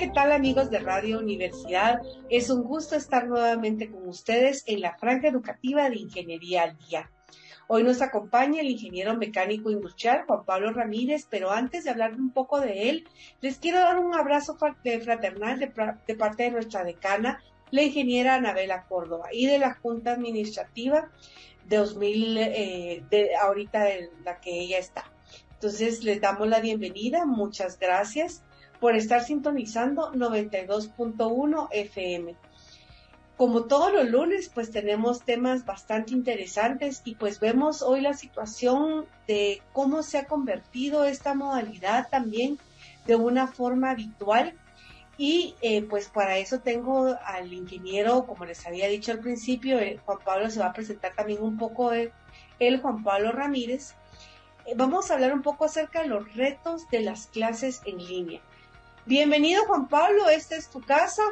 ¿qué tal amigos de Radio Universidad? Es un gusto estar nuevamente con ustedes en la franja educativa de Ingeniería al Día. Hoy nos acompaña el ingeniero mecánico industrial Juan Pablo Ramírez, pero antes de hablar un poco de él, les quiero dar un abrazo fraternal de, parte de nuestra decana, la ingeniera Anabela Córdoba, y de la Junta Administrativa de 2000, eh, de ahorita de la que ella está. Entonces, les damos la bienvenida, muchas gracias por estar sintonizando 92.1 FM. Como todos los lunes, pues tenemos temas bastante interesantes y pues vemos hoy la situación de cómo se ha convertido esta modalidad también de una forma habitual. Y eh, pues para eso tengo al ingeniero, como les había dicho al principio, eh, Juan Pablo se va a presentar también un poco de él, Juan Pablo Ramírez. Eh, vamos a hablar un poco acerca de los retos de las clases en línea. Bienvenido Juan Pablo, esta es tu casa.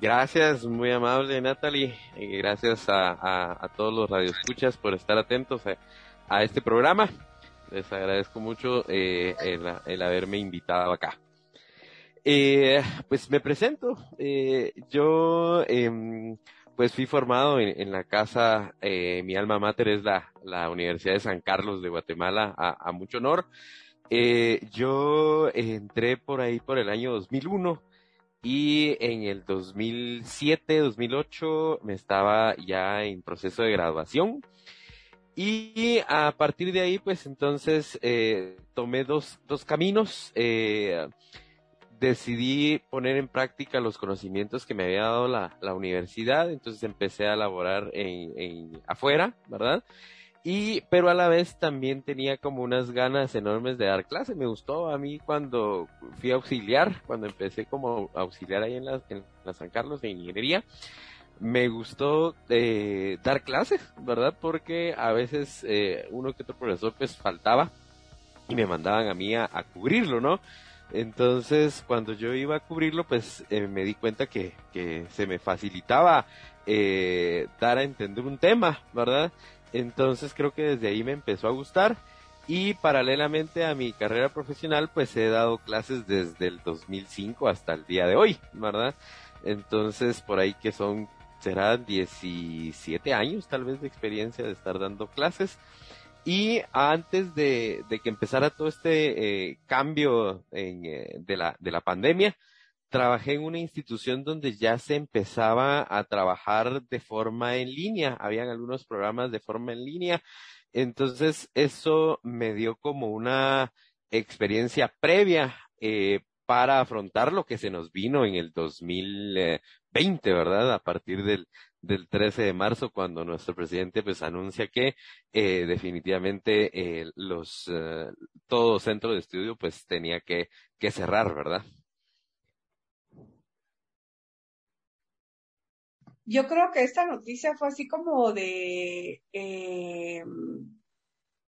Gracias, muy amable Natalie, y gracias a, todos los radioescuchas por estar atentos a, este programa. Les agradezco mucho eh, el, haberme invitado acá. Eh, pues me presento. Eh, yo em, pues fui formado en, la casa, mi alma mater es la, Universidad de San Carlos de Guatemala, a mucho honor. Eh, yo entré por ahí por el año 2001 y en el 2007, 2008 me estaba ya en proceso de graduación. Y a partir de ahí, pues entonces eh, tomé dos, dos caminos. Eh, decidí poner en práctica los conocimientos que me había dado la, la universidad, entonces empecé a laborar en, afuera, ¿verdad? Y, pero a la vez también tenía como unas ganas enormes de dar clase. Me gustó a mí cuando fui auxiliar, cuando empecé como auxiliar ahí en la, en la San Carlos de Ingeniería. Me gustó eh, dar clases, ¿verdad? Porque a veces eh, uno que otro profesor pues faltaba y me mandaban a mí a, cubrirlo, ¿no? Entonces, cuando yo iba a cubrirlo, pues eh, me di cuenta que, que se me facilitaba eh, dar a entender un tema, ¿verdad? Entonces creo que desde ahí me empezó a gustar y paralelamente a mi carrera profesional pues he dado clases desde el 2005 hasta el día de hoy, ¿verdad? Entonces por ahí que son, serán 17 años tal vez de experiencia de estar dando clases. Y antes de, que empezara todo este eh, cambio eh, de, la, de la pandemia, trabajé en una institución donde ya se empezaba a trabajar de forma en línea, habían algunos programas de forma en línea, entonces eso me dio como una experiencia previa eh, para afrontar lo que se nos vino en el 2020, ¿verdad? A partir del, del 13 de marzo, cuando nuestro presidente pues anuncia que eh, definitivamente eh, los eh, todo centro de estudio pues tenía que, que cerrar, ¿verdad? Yo creo que esta noticia fue así como de eh,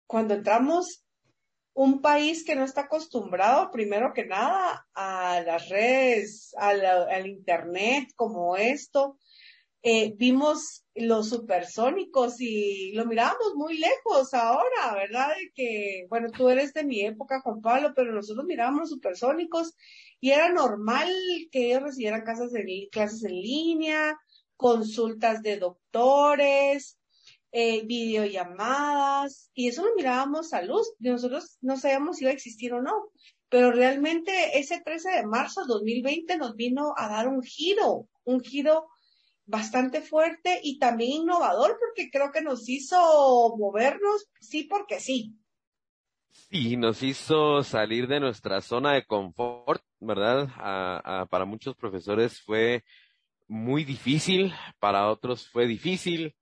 cuando entramos un país que no está acostumbrado, primero que nada, a las redes, al, internet como esto. Eh, vimos los supersónicos y lo mirábamos muy lejos ahora, ¿verdad? De que, bueno, tú eres de mi época, Juan Pablo, pero nosotros mirábamos supersónicos y era normal que ellos recibieran clases en línea, consultas de doctores, eh, videollamadas, y eso lo mirábamos a luz. Nosotros no sabíamos si iba a existir o no, pero realmente ese 13 de marzo de 2020 nos vino a dar un giro, un giro bastante fuerte y también innovador porque creo que nos hizo movernos, sí, porque sí. Sí, nos hizo salir de nuestra zona de confort, ¿verdad? para muchos profesores fue muy difícil, para otros fue difícil,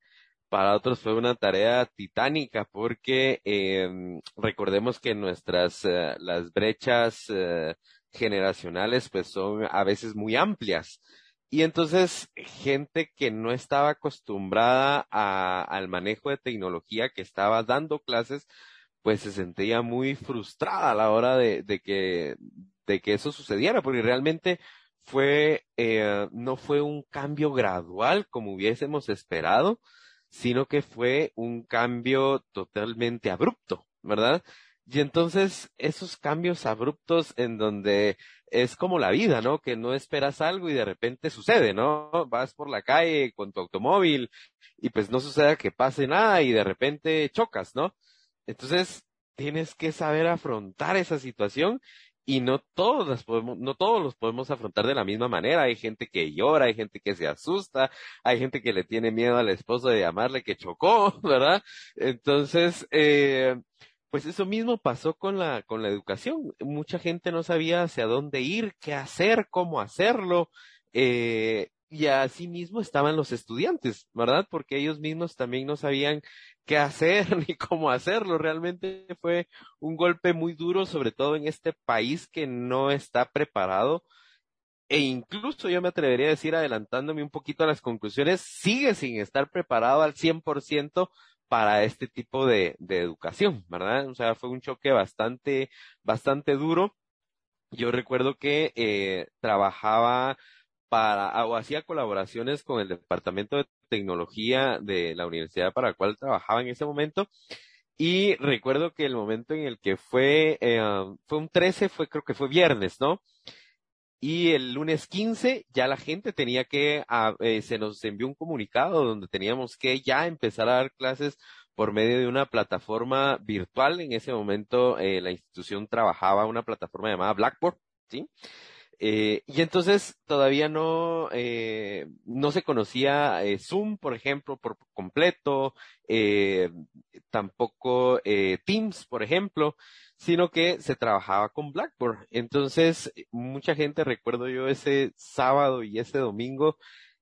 para otros fue una tarea titánica porque eh, recordemos que nuestras eh, las brechas eh, generacionales pues son a veces muy amplias. Y entonces gente que no estaba acostumbrada a, al manejo de tecnología que estaba dando clases pues se sentía muy frustrada a la hora de, de que de que eso sucediera porque realmente fue, eh, no fue un cambio gradual como hubiésemos esperado, sino que fue un cambio totalmente abrupto, ¿verdad? Y entonces esos cambios abruptos en donde es como la vida, ¿no? Que no esperas algo y de repente sucede, ¿no? Vas por la calle con tu automóvil y pues no sucede que pase nada y de repente chocas, ¿no? Entonces tienes que saber afrontar esa situación y no todos las podemos, no todos los podemos afrontar de la misma manera. Hay gente que llora, hay gente que se asusta, hay gente que le tiene miedo al esposo de llamarle que chocó, ¿verdad? Entonces, eh, pues eso mismo pasó con la, con la educación. Mucha gente no sabía hacia dónde ir, qué hacer, cómo hacerlo. Eh, y así mismo estaban los estudiantes, ¿verdad? Porque ellos mismos también no sabían qué hacer ni cómo hacerlo. Realmente fue un golpe muy duro, sobre todo en este país que no está preparado. E incluso yo me atrevería a decir, adelantándome un poquito a las conclusiones, sigue sin estar preparado al 100% para este tipo de, de educación, ¿verdad? O sea, fue un choque bastante, bastante duro. Yo recuerdo que eh, trabajaba para, o hacía colaboraciones con el Departamento de Tecnología de la universidad para la cual trabajaba en ese momento. Y recuerdo que el momento en el que fue, eh, fue un 13, fue, creo que fue viernes, ¿no? Y el lunes 15 ya la gente tenía que, ah, eh, se nos envió un comunicado donde teníamos que ya empezar a dar clases por medio de una plataforma virtual. En ese momento eh, la institución trabajaba una plataforma llamada Blackboard, ¿sí? Eh, y entonces todavía no, eh, no se conocía eh, Zoom, por ejemplo, por completo, eh, tampoco eh, Teams, por ejemplo, sino que se trabajaba con Blackboard. Entonces, mucha gente, recuerdo yo ese sábado y ese domingo,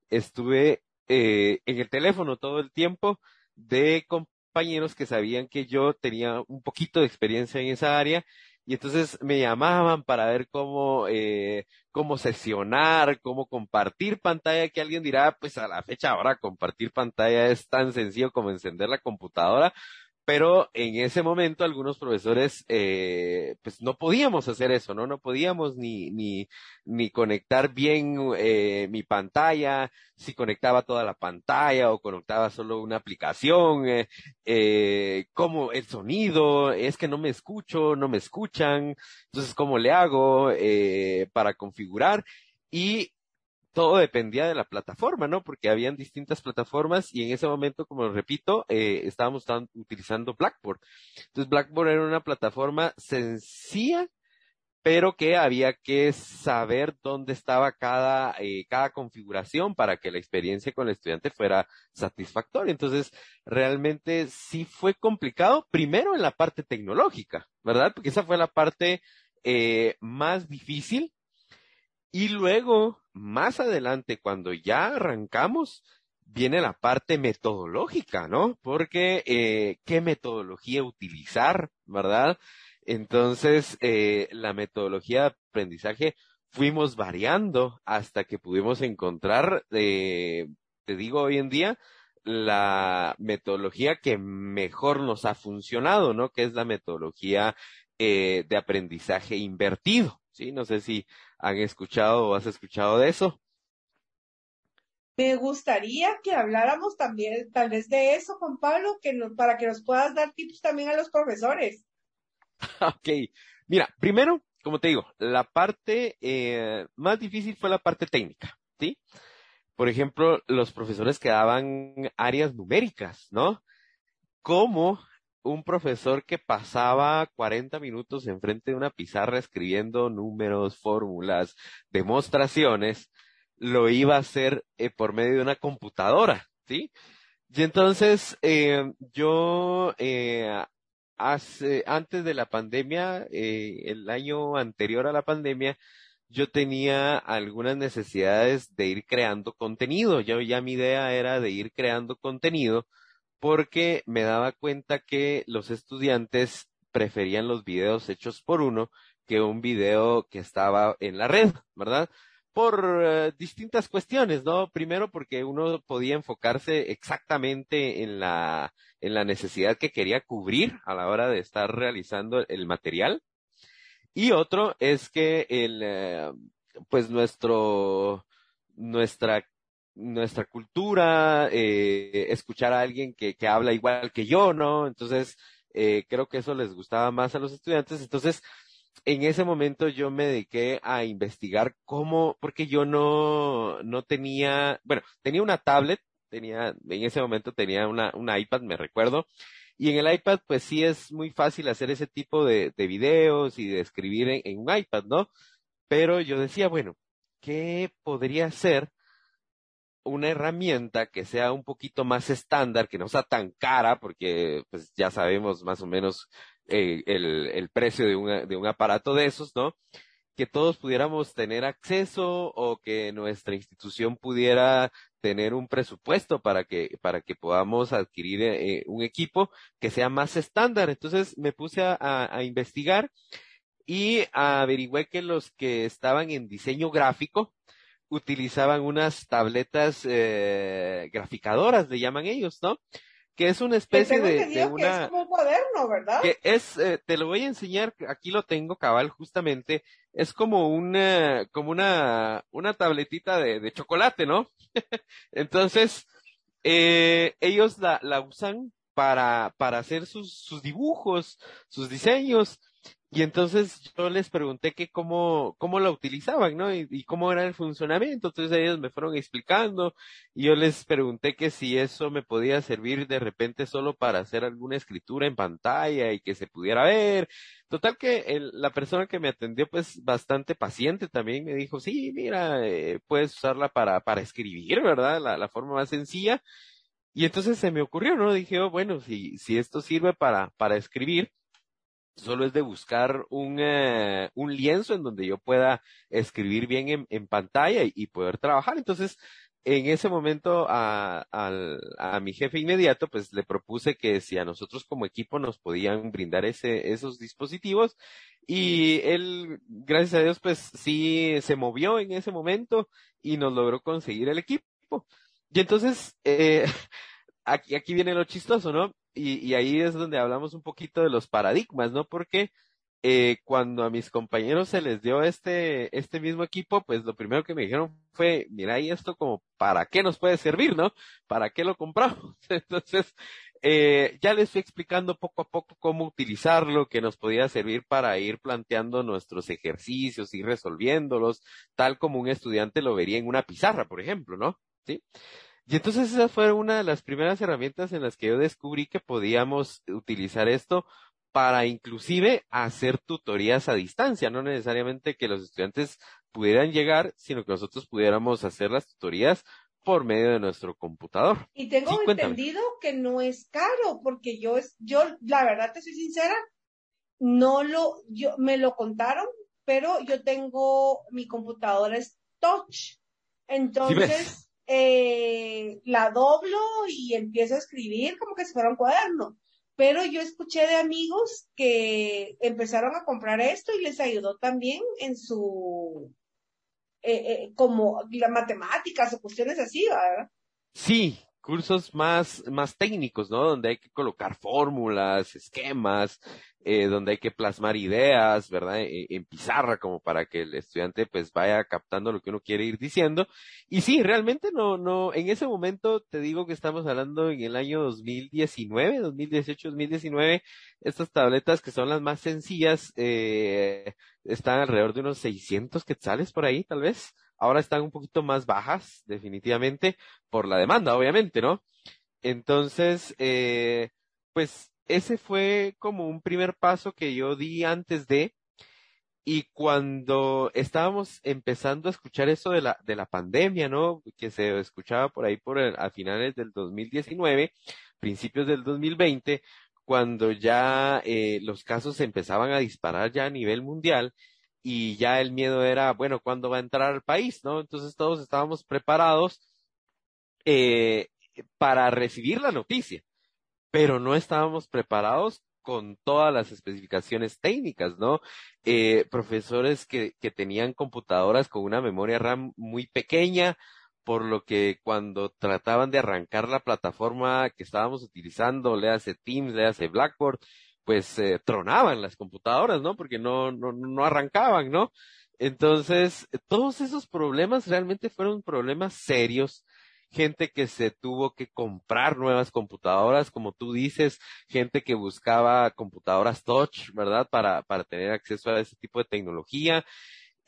estuve en el teléfono todo el tiempo de compañeros que sabían que yo tenía un poquito de experiencia en esa área y entonces me llamaban para ver cómo, eh, cómo sesionar, cómo compartir pantalla, que alguien dirá, pues a la fecha ahora compartir pantalla es tan sencillo como encender la computadora, pero en ese momento algunos profesores eh, pues no podíamos hacer eso, ¿no? No podíamos ni, ni, ni conectar bien eh, mi pantalla, si conectaba toda la pantalla o conectaba solo una aplicación, eh, eh, el sonido, es que no me escucho, no me escuchan, entonces cómo le hago eh, para configurar y todo dependía de la plataforma, ¿no? Porque habían distintas plataformas y en ese momento, como repito, eh, estábamos utilizando Blackboard. Entonces Blackboard era una plataforma sencilla, pero que había que saber dónde estaba cada, eh, cada configuración para que la experiencia con el estudiante fuera satisfactoria. Entonces, realmente sí fue complicado, primero en la parte tecnológica, ¿verdad? Porque esa fue la parte eh, más difícil. Y luego más adelante, cuando ya arrancamos, viene la parte metodológica, ¿no? Porque eh, qué metodología utilizar, ¿verdad? Entonces, eh, la metodología de aprendizaje fuimos variando hasta que pudimos encontrar, eh, te digo hoy en día, la metodología que mejor nos ha funcionado, ¿no? Que es la metodología eh, de aprendizaje invertido. ¿Sí? No sé si han escuchado o has escuchado de eso. Me gustaría que habláramos también, tal vez de eso, Juan Pablo, que para que nos puedas dar tips también a los profesores. ok, mira, primero, como te digo, la parte eh, más difícil fue la parte técnica, ¿sí? Por ejemplo, los profesores que daban áreas numéricas, ¿no? ¿Cómo un profesor que pasaba 40 minutos enfrente de una pizarra escribiendo números, fórmulas, demostraciones, lo iba a hacer eh, por medio de una computadora, ¿sí? Y entonces eh, yo eh, hace, antes de la pandemia, el año anterior a la pandemia, yo tenía algunas necesidades de ir creando contenido. Yo ya mi idea era de ir creando contenido porque me daba cuenta que los estudiantes preferían los videos hechos por uno que un video que estaba en la red, ¿verdad? Por eh, distintas cuestiones, ¿no? Primero porque uno podía enfocarse exactamente en la, en la necesidad que quería cubrir a la hora de estar realizando el material. Y otro es que el, eh, pues nuestro, nuestra nuestra cultura, eh, escuchar a alguien que, que habla igual que yo, ¿no? Entonces, eh, creo que eso les gustaba más a los estudiantes. Entonces, en ese momento yo me dediqué a investigar cómo, porque yo no, no tenía, bueno, tenía una tablet, tenía, en ese momento tenía una, una iPad, me recuerdo, y en el iPad, pues sí es muy fácil hacer ese tipo de, de videos y de escribir en, en, un iPad, ¿no? Pero yo decía, bueno, ¿qué podría ser una herramienta que sea un poquito más estándar, que no sea tan cara, porque pues ya sabemos más o menos eh, el, el, precio de, una, de un aparato de esos, ¿no? Que todos pudiéramos tener acceso o que nuestra institución pudiera tener un presupuesto para que, para que podamos adquirir eh, un equipo que sea más estándar. Entonces me puse a, a investigar y averigüé que los que estaban en diseño gráfico, utilizaban unas tabletas eh, graficadoras, le llaman ellos, ¿no? Que es una especie de, de, una... Que es como un cuaderno, ¿verdad? Que es, eh, te lo voy a enseñar, aquí lo tengo cabal justamente, es como una, como una, una tabletita de, de chocolate, ¿no? Entonces, eh, ellos la, la usan para, para hacer sus, sus dibujos, sus diseños, y entonces yo les pregunté que cómo, cómo la utilizaban, ¿no? Y, cómo era el funcionamiento. Entonces ellos me fueron explicando y yo les pregunté que si eso me podía servir de repente solo para hacer alguna escritura en pantalla y que se pudiera ver. Total que el, la persona que me atendió pues bastante paciente también me dijo, sí, mira, eh, puedes usarla para, para escribir, ¿verdad? La, la forma más sencilla. Y entonces se me ocurrió, ¿no? Dije, oh, bueno, si, si esto sirve para, para escribir, solo es de buscar un, eh, un lienzo en donde yo pueda escribir bien en, en pantalla y, poder trabajar. Entonces, en ese momento a, a, a, mi jefe inmediato, pues le propuse que si a nosotros como equipo nos podían brindar ese, esos dispositivos y él, gracias a Dios, pues sí se movió en ese momento y nos logró conseguir el equipo. Y entonces, eh, aquí, aquí viene lo chistoso, ¿no? Y, y, ahí es donde hablamos un poquito de los paradigmas, ¿no? Porque eh, cuando a mis compañeros se les dio este, este mismo equipo, pues lo primero que me dijeron fue, mira, y esto como, ¿para qué nos puede servir, no? ¿Para qué lo compramos? Entonces, eh, ya les fui explicando poco a poco cómo utilizarlo, que nos podía servir para ir planteando nuestros ejercicios y resolviéndolos, tal como un estudiante lo vería en una pizarra, por ejemplo, ¿no? ¿Sí? Y entonces esa fue una de las primeras herramientas en las que yo descubrí que podíamos utilizar esto para inclusive hacer tutorías a distancia, no necesariamente que los estudiantes pudieran llegar, sino que nosotros pudiéramos hacer las tutorías por medio de nuestro computador. Y tengo sí, entendido que no es caro, porque yo es, yo, la verdad te soy sincera, no lo, yo, me lo contaron, pero yo tengo, mi computadora es touch. Entonces, eh, la doblo y empiezo a escribir como que si fuera un cuaderno. Pero yo escuché de amigos que empezaron a comprar esto y les ayudó también en su, eh, eh, como las matemáticas o cuestiones así, ¿verdad? Sí, cursos más, más técnicos, ¿no? Donde hay que colocar fórmulas, esquemas, eh, donde hay que plasmar ideas, ¿verdad? En, en, pizarra como para que el estudiante pues vaya captando lo que uno quiere ir diciendo. Y sí, realmente no, no, en ese momento te digo que estamos hablando en el año 2019, 2018, 2019, estas tabletas que son las más sencillas, eh, están alrededor de unos 600 quetzales por ahí, tal vez. Ahora están un poquito más bajas, definitivamente, por la demanda, obviamente, ¿no? Entonces, eh, pues ese fue como un primer paso que yo di antes de, y cuando estábamos empezando a escuchar eso de la, de la pandemia, ¿no? Que se escuchaba por ahí por a finales del 2019, principios del 2020, cuando ya eh, los casos empezaban a disparar ya a nivel mundial y ya el miedo era, bueno, ¿cuándo va a entrar al país, no? Entonces todos estábamos preparados eh, para recibir la noticia pero no estábamos preparados con todas las especificaciones técnicas, ¿no? Eh, profesores que, que tenían computadoras con una memoria RAM muy pequeña, por lo que cuando trataban de arrancar la plataforma que estábamos utilizando, le hace Teams, le hace Blackboard, pues eh, tronaban las computadoras, ¿no? Porque no, no, no arrancaban, ¿no? Entonces, todos esos problemas realmente fueron problemas serios gente que se tuvo que comprar nuevas computadoras, como tú dices, gente que buscaba computadoras touch, ¿verdad? Para, para tener acceso a ese tipo de tecnología.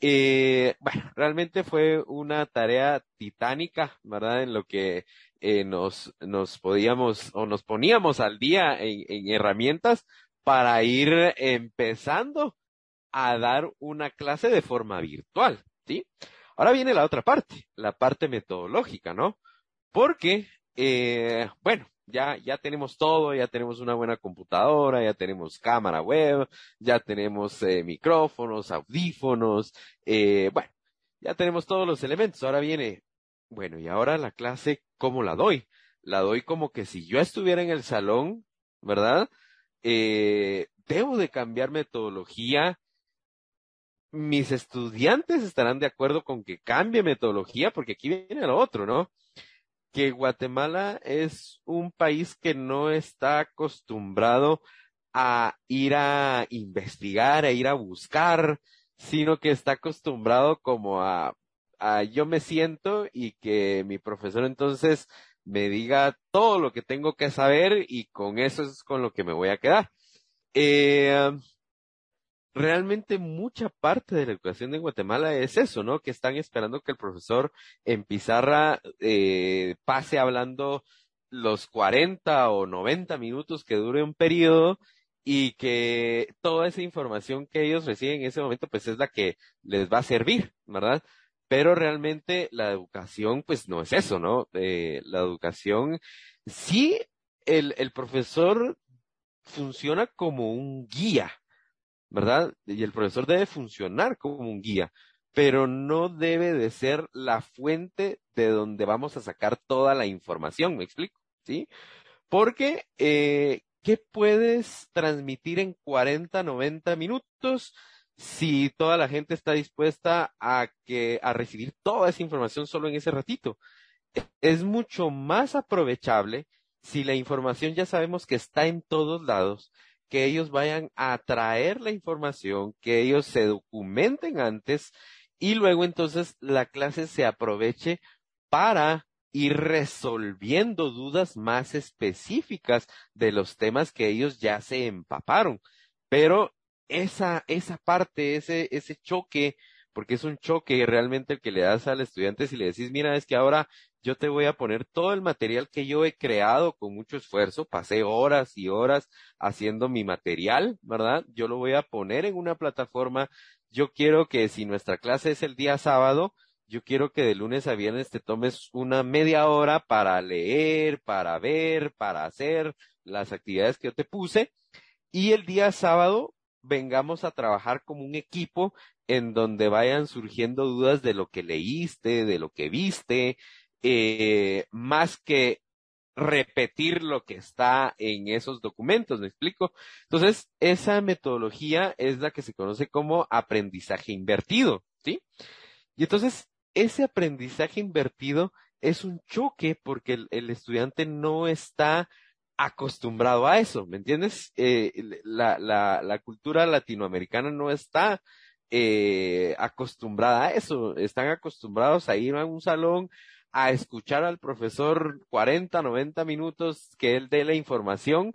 Eh, bueno, realmente fue una tarea titánica, ¿verdad? En lo que eh, nos, nos podíamos o nos poníamos al día en, en herramientas para ir empezando a dar una clase de forma virtual, ¿sí? Ahora viene la otra parte, la parte metodológica, ¿no? Porque, eh, bueno, ya, ya tenemos todo, ya tenemos una buena computadora, ya tenemos cámara web, ya tenemos eh, micrófonos, audífonos, eh, bueno, ya tenemos todos los elementos. Ahora viene, bueno, y ahora la clase, ¿cómo la doy? La doy como que si yo estuviera en el salón, ¿verdad? Eh, debo de cambiar metodología, mis estudiantes estarán de acuerdo con que cambie metodología, porque aquí viene lo otro, ¿no? Que Guatemala es un país que no está acostumbrado a ir a investigar, a ir a buscar, sino que está acostumbrado como a, a yo me siento y que mi profesor entonces me diga todo lo que tengo que saber y con eso es con lo que me voy a quedar. Eh, realmente mucha parte de la educación en Guatemala es eso, ¿no? Que están esperando que el profesor en pizarra eh, pase hablando los 40 o 90 minutos que dure un periodo y que toda esa información que ellos reciben en ese momento pues es la que les va a servir, ¿verdad? Pero realmente la educación pues no es eso, ¿no? Eh, la educación sí, el, el profesor funciona como un guía, ¿verdad? Y el profesor debe funcionar como un guía, pero no debe de ser la fuente de donde vamos a sacar toda la información, ¿me explico? ¿Sí? Porque, eh, ¿qué puedes transmitir en 40, 90 minutos si toda la gente está dispuesta a que, a recibir toda esa información solo en ese ratito? Es mucho más aprovechable si la información ya sabemos que está en todos lados que ellos vayan a traer la información, que ellos se documenten antes y luego entonces la clase se aproveche para ir resolviendo dudas más específicas de los temas que ellos ya se empaparon. Pero esa, esa parte, ese, ese choque, porque es un choque realmente el que le das al estudiante si le decís, mira, es que ahora yo te voy a poner todo el material que yo he creado con mucho esfuerzo, pasé horas y horas haciendo mi material, ¿verdad? Yo lo voy a poner en una plataforma. Yo quiero que si nuestra clase es el día sábado, yo quiero que de lunes a viernes te tomes una media hora para leer, para ver, para hacer las actividades que yo te puse. Y el día sábado vengamos a trabajar como un equipo en donde vayan surgiendo dudas de lo que leíste, de lo que viste, eh, más que repetir lo que está en esos documentos, ¿me explico? Entonces, esa metodología es la que se conoce como aprendizaje invertido, ¿sí? Y entonces, ese aprendizaje invertido es un choque porque el, estudiante no está acostumbrado a eso, ¿me entiendes? Eh, la, la, la cultura latinoamericana no está eh, acostumbrada a eso, están acostumbrados a ir a un salón a escuchar al profesor 40, 90 minutos que él dé la información,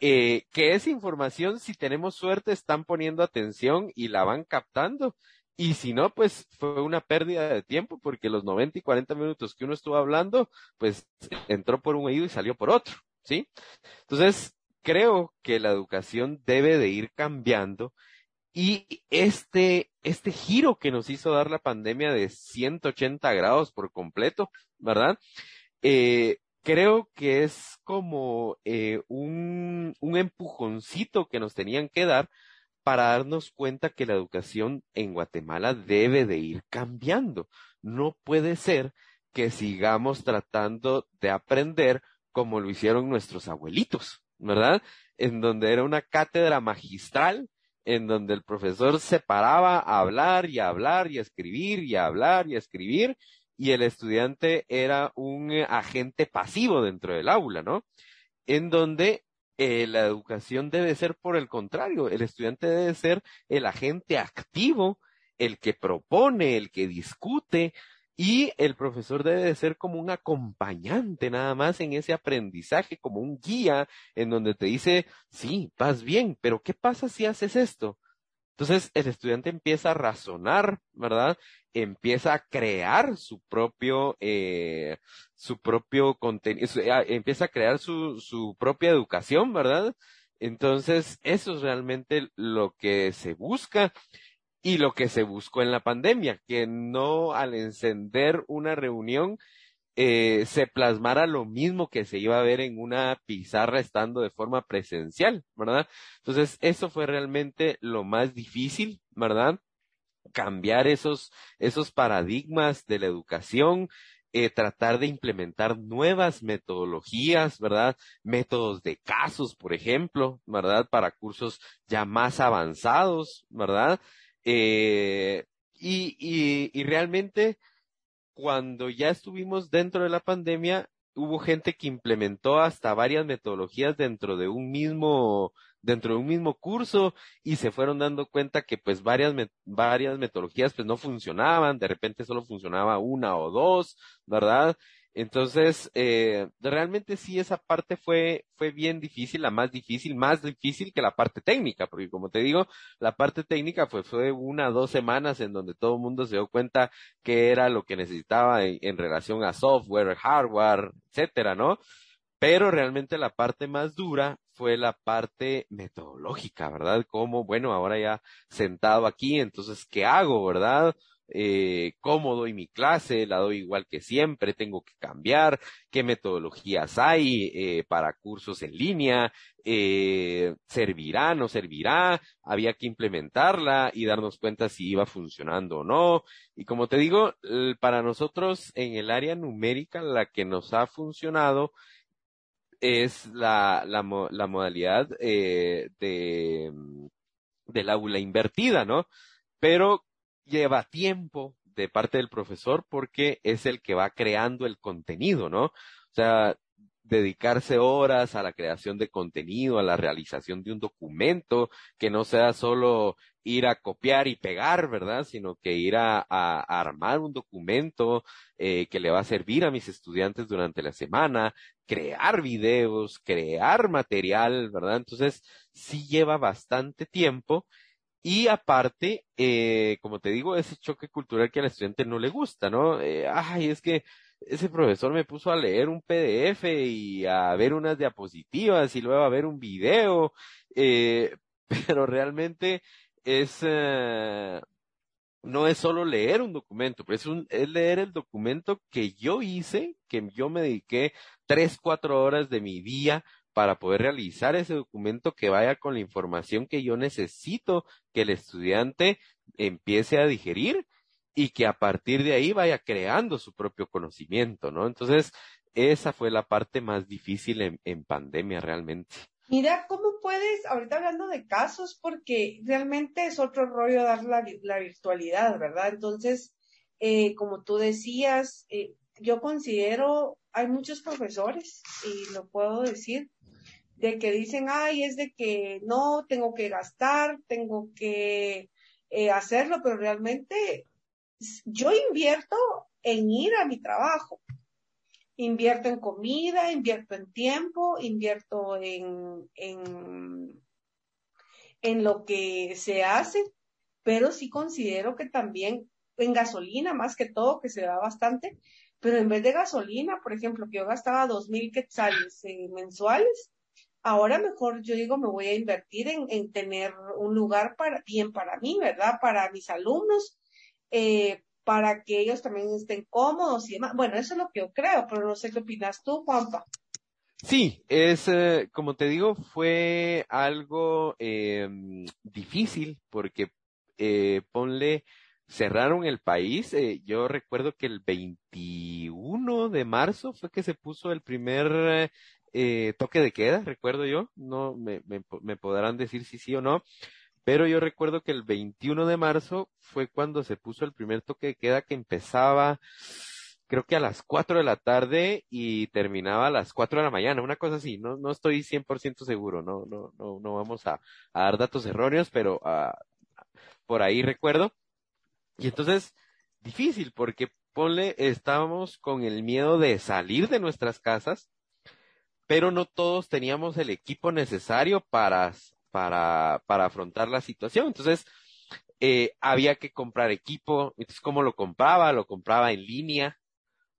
eh, que esa información, si tenemos suerte, están poniendo atención y la van captando. Y si no, pues fue una pérdida de tiempo porque los 90 y 40 minutos que uno estuvo hablando, pues entró por un oído y salió por otro, ¿sí? Entonces, creo que la educación debe de ir cambiando y este, este giro que nos hizo dar la pandemia de 180 grados por completo, ¿verdad? Eh, creo que es como eh, un, un empujoncito que nos tenían que dar para darnos cuenta que la educación en Guatemala debe de ir cambiando. No puede ser que sigamos tratando de aprender como lo hicieron nuestros abuelitos, ¿verdad? En donde era una cátedra magistral en donde el profesor se paraba a hablar y a hablar y a escribir y a hablar y a escribir y el estudiante era un eh, agente pasivo dentro del aula, ¿no? En donde eh, la educación debe ser por el contrario, el estudiante debe ser el agente activo, el que propone, el que discute, y el profesor debe de ser como un acompañante nada más en ese aprendizaje, como un guía en donde te dice, sí, vas bien, pero ¿qué pasa si haces esto? Entonces el estudiante empieza a razonar, ¿verdad? Empieza a crear su propio, eh, su propio contenido, ah, empieza a crear su, su propia educación, ¿verdad? Entonces eso es realmente lo que se busca y lo que se buscó en la pandemia, que no al encender una reunión eh, se plasmara lo mismo que se iba a ver en una pizarra estando de forma presencial, ¿verdad? Entonces, eso fue realmente lo más difícil, ¿verdad? Cambiar esos, esos paradigmas de la educación, eh, tratar de implementar nuevas metodologías, ¿verdad? Métodos de casos, por ejemplo, ¿verdad? Para cursos ya más avanzados, ¿verdad? Eh, y, y, y realmente, cuando ya estuvimos dentro de la pandemia, hubo gente que implementó hasta varias metodologías dentro de un mismo dentro de un mismo curso y se fueron dando cuenta que pues varias varias metodologías pues no funcionaban, de repente solo funcionaba una o dos, ¿verdad? Entonces, eh, realmente sí, esa parte fue, fue bien difícil, la más difícil, más difícil que la parte técnica, porque como te digo, la parte técnica fue, fue una o dos semanas en donde todo el mundo se dio cuenta que era lo que necesitaba en, en relación a software, hardware, etcétera, ¿no? Pero realmente la parte más dura fue la parte metodológica, ¿verdad? Como, bueno, ahora ya sentado aquí, entonces, ¿qué hago, verdad? Eh, cómo doy mi clase, la doy igual que siempre, tengo que cambiar, qué metodologías hay eh, para cursos en línea, eh, servirá, no servirá, había que implementarla y darnos cuenta si iba funcionando o no. Y como te digo, para nosotros en el área numérica la que nos ha funcionado es la, la, la modalidad eh, de, del aula invertida, ¿no? Pero lleva tiempo de parte del profesor porque es el que va creando el contenido, ¿no? O sea, dedicarse horas a la creación de contenido, a la realización de un documento, que no sea solo ir a copiar y pegar, ¿verdad? Sino que ir a, armar un documento eh, que le va a servir a mis estudiantes durante la semana, crear videos, crear material, ¿verdad? Entonces, sí lleva bastante tiempo y aparte, eh, como te digo, ese choque cultural que al estudiante no le gusta, ¿no? Eh, ay, es que ese profesor me puso a leer un PDF y a ver unas diapositivas y luego a ver un video, eh, pero realmente es, eh, no es solo leer un documento, pues es, un, es leer el documento que yo hice, que yo me dediqué tres, cuatro horas de mi día para poder realizar ese documento que vaya con la información que yo necesito que el estudiante empiece a digerir y que a partir de ahí vaya creando su propio conocimiento, ¿no? Entonces, esa fue la parte más difícil en, pandemia realmente. Mira, ¿cómo puedes, ahorita hablando de casos, porque realmente es otro rollo dar la, virtualidad, ¿verdad? Entonces, eh, como tú decías, eh, yo considero, hay muchos profesores, y lo puedo decir, de que dicen, ay, es de que no, tengo que gastar, tengo que eh, hacerlo, pero realmente yo invierto en ir a mi trabajo. Invierto en comida, invierto en tiempo, invierto en, en, en lo que se hace, pero sí considero que también en gasolina, más que todo, que se da bastante, pero en vez de gasolina, por ejemplo, que yo gastaba dos mil quetzales eh, mensuales, ahora mejor yo digo, me voy a invertir en, en tener un lugar para, bien para mí, ¿verdad? Para mis alumnos, eh, para que ellos también estén cómodos y demás. Bueno, eso es lo que yo creo, pero no sé qué opinas tú, Juanpa. Sí, es, eh, como te digo, fue algo eh, difícil porque eh, ponle, cerraron el país. Eh, yo recuerdo que el 21 de marzo fue que se puso el primer eh, toque de queda, recuerdo yo, no me, me, podrán decir si sí o no, pero yo recuerdo que el 21 de marzo fue cuando se puso el primer toque de queda que empezaba, creo que a las 4 de la tarde y terminaba a las 4 de la mañana, una cosa así, no, no estoy 100% seguro, no, no, no, no vamos a, dar datos erróneos, pero uh, por ahí recuerdo. Y entonces, difícil, porque ponle, estábamos con el miedo de salir de nuestras casas, pero no todos teníamos el equipo necesario para, para, para afrontar la situación. Entonces, eh, había que comprar equipo. Entonces, ¿cómo lo compraba? Lo compraba en línea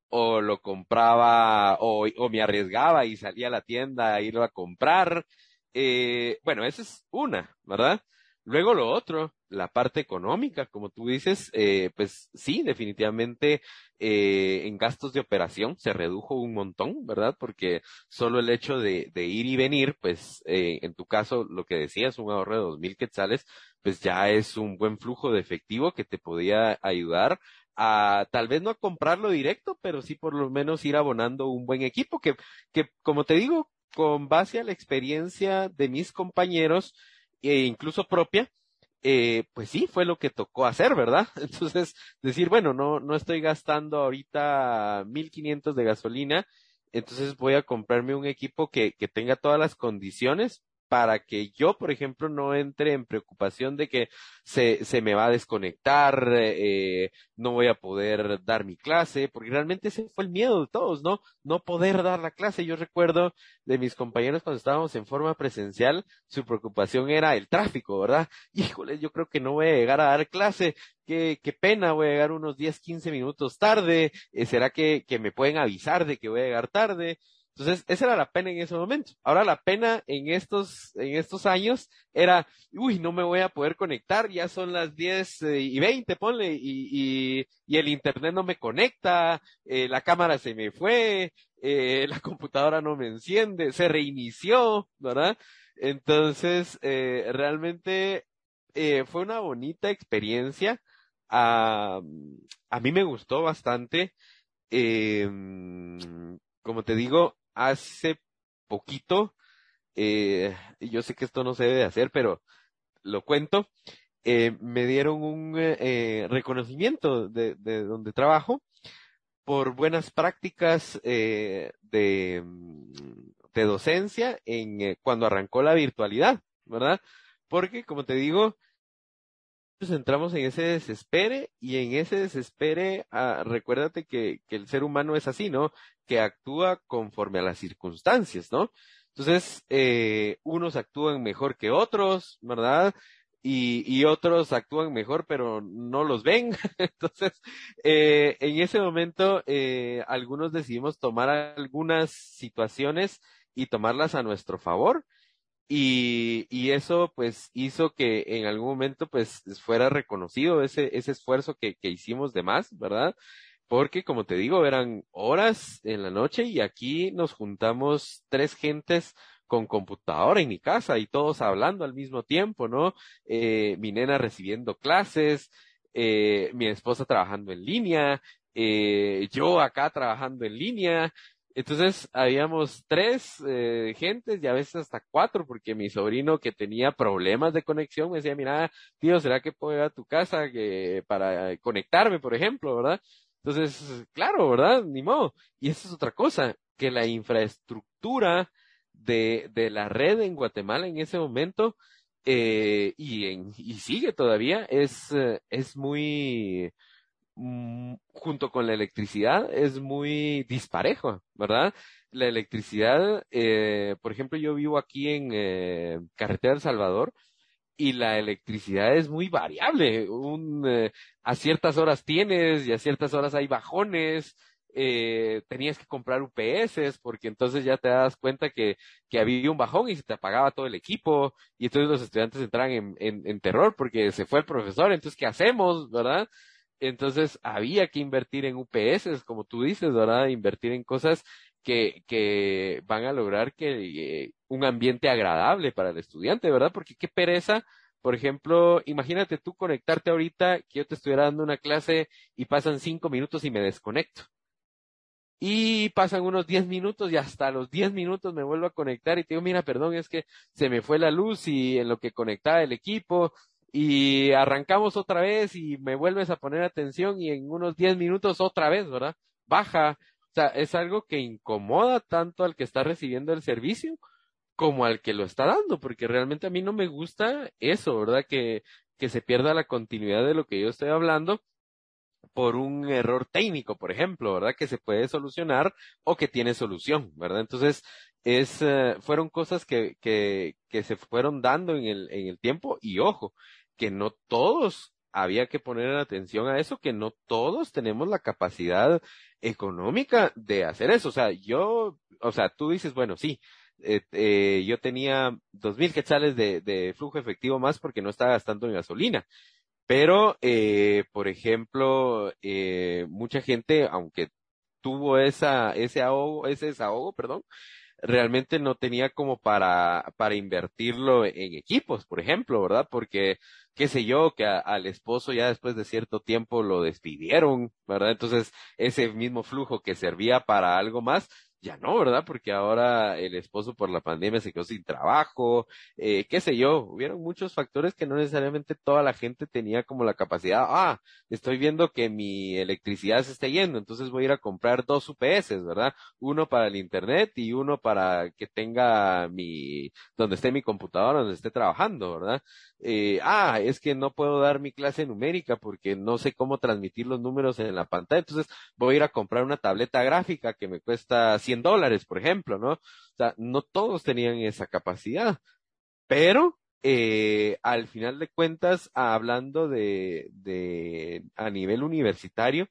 o lo compraba o, o me arriesgaba y salía a la tienda a irlo a comprar. Eh, bueno, esa es una, ¿verdad? Luego lo otro, la parte económica, como tú dices, eh, pues sí, definitivamente eh, en gastos de operación se redujo un montón, ¿verdad? Porque solo el hecho de, de ir y venir, pues eh, en tu caso, lo que decías, un ahorro de dos mil quetzales, pues ya es un buen flujo de efectivo que te podía ayudar a tal vez no a comprarlo directo, pero sí por lo menos ir abonando un buen equipo que, que como te digo, con base a la experiencia de mis compañeros, e incluso propia, eh, pues sí, fue lo que tocó hacer, ¿verdad? Entonces, decir, bueno, no, no estoy gastando ahorita 1500 de gasolina, entonces voy a comprarme un equipo que, que tenga todas las condiciones para que yo, por ejemplo, no entre en preocupación de que se, se me va a desconectar, eh, no voy a poder dar mi clase, porque realmente ese fue el miedo de todos, ¿no? No poder dar la clase. Yo recuerdo de mis compañeros cuando estábamos en forma presencial, su preocupación era el tráfico, ¿verdad? Híjole, yo creo que no voy a llegar a dar clase, qué, qué pena, voy a llegar unos 10, 15 minutos tarde, eh, ¿será que, que me pueden avisar de que voy a llegar tarde? Entonces, esa era la pena en ese momento. Ahora la pena en estos, en estos años era, uy, no me voy a poder conectar, ya son las 10 eh, y 20, ponle, y, y, y, el internet no me conecta, eh, la cámara se me fue, eh, la computadora no me enciende, se reinició, ¿verdad? Entonces, realmente fue una bonita experiencia. a mí me gustó bastante. Eh, como te digo, hace poquito, eh, yo sé que esto no se debe hacer, pero lo cuento, eh, me dieron un eh, reconocimiento de, de, donde trabajo por buenas prácticas eh, de, docencia en eh, cuando arrancó la virtualidad, ¿verdad? Porque, como te digo, pues entramos en ese desespere y en ese desespere, ah, recuérdate que, que el ser humano es así, ¿no? Que actúa conforme a las circunstancias, ¿no? Entonces, eh, unos actúan mejor que otros, ¿verdad? Y, y otros actúan mejor, pero no los ven. Entonces, eh, en ese momento, eh, algunos decidimos tomar algunas situaciones y tomarlas a nuestro favor y, y eso pues hizo que en algún momento pues fuera reconocido ese, esfuerzo que hicimos de más, ¿verdad? Porque como te digo, eran horas en la noche y aquí nos juntamos tres gentes con computadora en mi casa y todos hablando al mismo tiempo, ¿no? Eh, mi nena recibiendo clases, eh, mi esposa trabajando en línea, eh, yo acá trabajando en línea, entonces habíamos tres eh, gentes y a veces hasta cuatro, porque mi sobrino que tenía problemas de conexión me decía, mira, tío, ¿será que puedo ir a tu casa que, para conectarme, por ejemplo, verdad? Entonces, claro, ¿verdad? Ni modo. Y esa es otra cosa, que la infraestructura de, de la red en Guatemala en ese momento, eh, y, en, y sigue todavía, es, eh, es muy, Mm, junto con la electricidad es muy disparejo, ¿verdad? La electricidad, eh, por ejemplo, yo vivo aquí en eh, Carretera El Salvador y la electricidad es muy variable. Un, eh, a ciertas horas tienes y a ciertas horas hay bajones. Eh, tenías que comprar UPS porque entonces ya te das cuenta que, que había un bajón y se te apagaba todo el equipo y entonces los estudiantes entran en, en, en terror porque se fue el profesor, entonces ¿qué hacemos? ¿verdad? Entonces había que invertir en UPS, como tú dices, ¿verdad? Invertir en cosas que, van a lograr que eh, un ambiente agradable para el estudiante, ¿verdad? Porque qué pereza, por ejemplo, imagínate tú conectarte ahorita que yo te estuviera dando una clase y pasan cinco minutos y me desconecto. Y pasan unos diez minutos y hasta los diez minutos me vuelvo a conectar y te digo, mira, perdón, es que se me fue la luz y en lo que conectaba el equipo y arrancamos otra vez y me vuelves a poner atención y en unos 10 minutos otra vez, ¿verdad? Baja. Es algo que incomoda tanto al que está recibiendo el servicio como al que lo está dando, porque realmente a mí no me gusta eso, ¿verdad? Que, que se pierda la continuidad de lo que yo estoy hablando por un error técnico, por ejemplo, ¿verdad? Que se puede solucionar o que tiene solución, ¿verdad? Entonces, es, eh, fueron cosas que, que, que se fueron dando en el, en el tiempo y ojo, que no todos había que poner atención a eso, que no todos tenemos la capacidad económica de hacer eso. O sea, yo, o sea, tú dices, bueno, sí, eh, eh, yo tenía dos mil quetzales de, flujo efectivo más porque no estaba gastando en gasolina. Pero, eh, por ejemplo, eh, mucha gente, aunque tuvo esa, ese ahogo, ese desahogo, perdón, realmente no tenía como para, para invertirlo en equipos, por ejemplo, ¿verdad? Porque, qué sé yo, que al esposo ya después de cierto tiempo lo despidieron, ¿verdad? Entonces, ese mismo flujo que servía para algo más, ya no, ¿verdad? Porque ahora el esposo por la pandemia se quedó sin trabajo, eh, qué sé yo, hubieron muchos factores que no necesariamente toda la gente tenía como la capacidad, ah, estoy viendo que mi electricidad se está yendo, entonces voy a ir a comprar dos UPS, ¿verdad? Uno para el internet y uno para que tenga mi, donde esté mi computadora, donde esté trabajando, ¿verdad? Eh, ah, es que no puedo dar mi clase numérica porque no sé cómo transmitir los números en la pantalla, entonces voy a ir a comprar una tableta gráfica que me cuesta 100 dólares, por ejemplo, ¿no? O sea, no todos tenían esa capacidad, pero eh, al final de cuentas, hablando de, de a nivel universitario,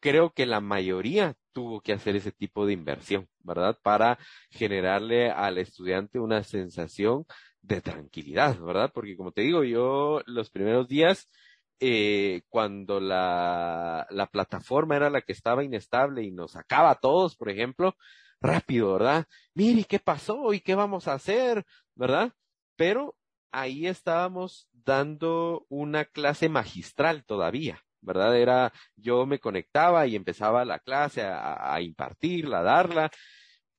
creo que la mayoría tuvo que hacer ese tipo de inversión, ¿verdad? Para generarle al estudiante una sensación de tranquilidad, ¿verdad? Porque como te digo, yo los primeros días, eh, cuando la, la plataforma era la que estaba inestable y nos sacaba a todos, por ejemplo, rápido, ¿verdad? Mire, ¿qué pasó? ¿Y qué vamos a hacer? ¿Verdad? Pero ahí estábamos dando una clase magistral todavía, ¿verdad? Era, yo me conectaba y empezaba la clase a, a impartirla, a darla,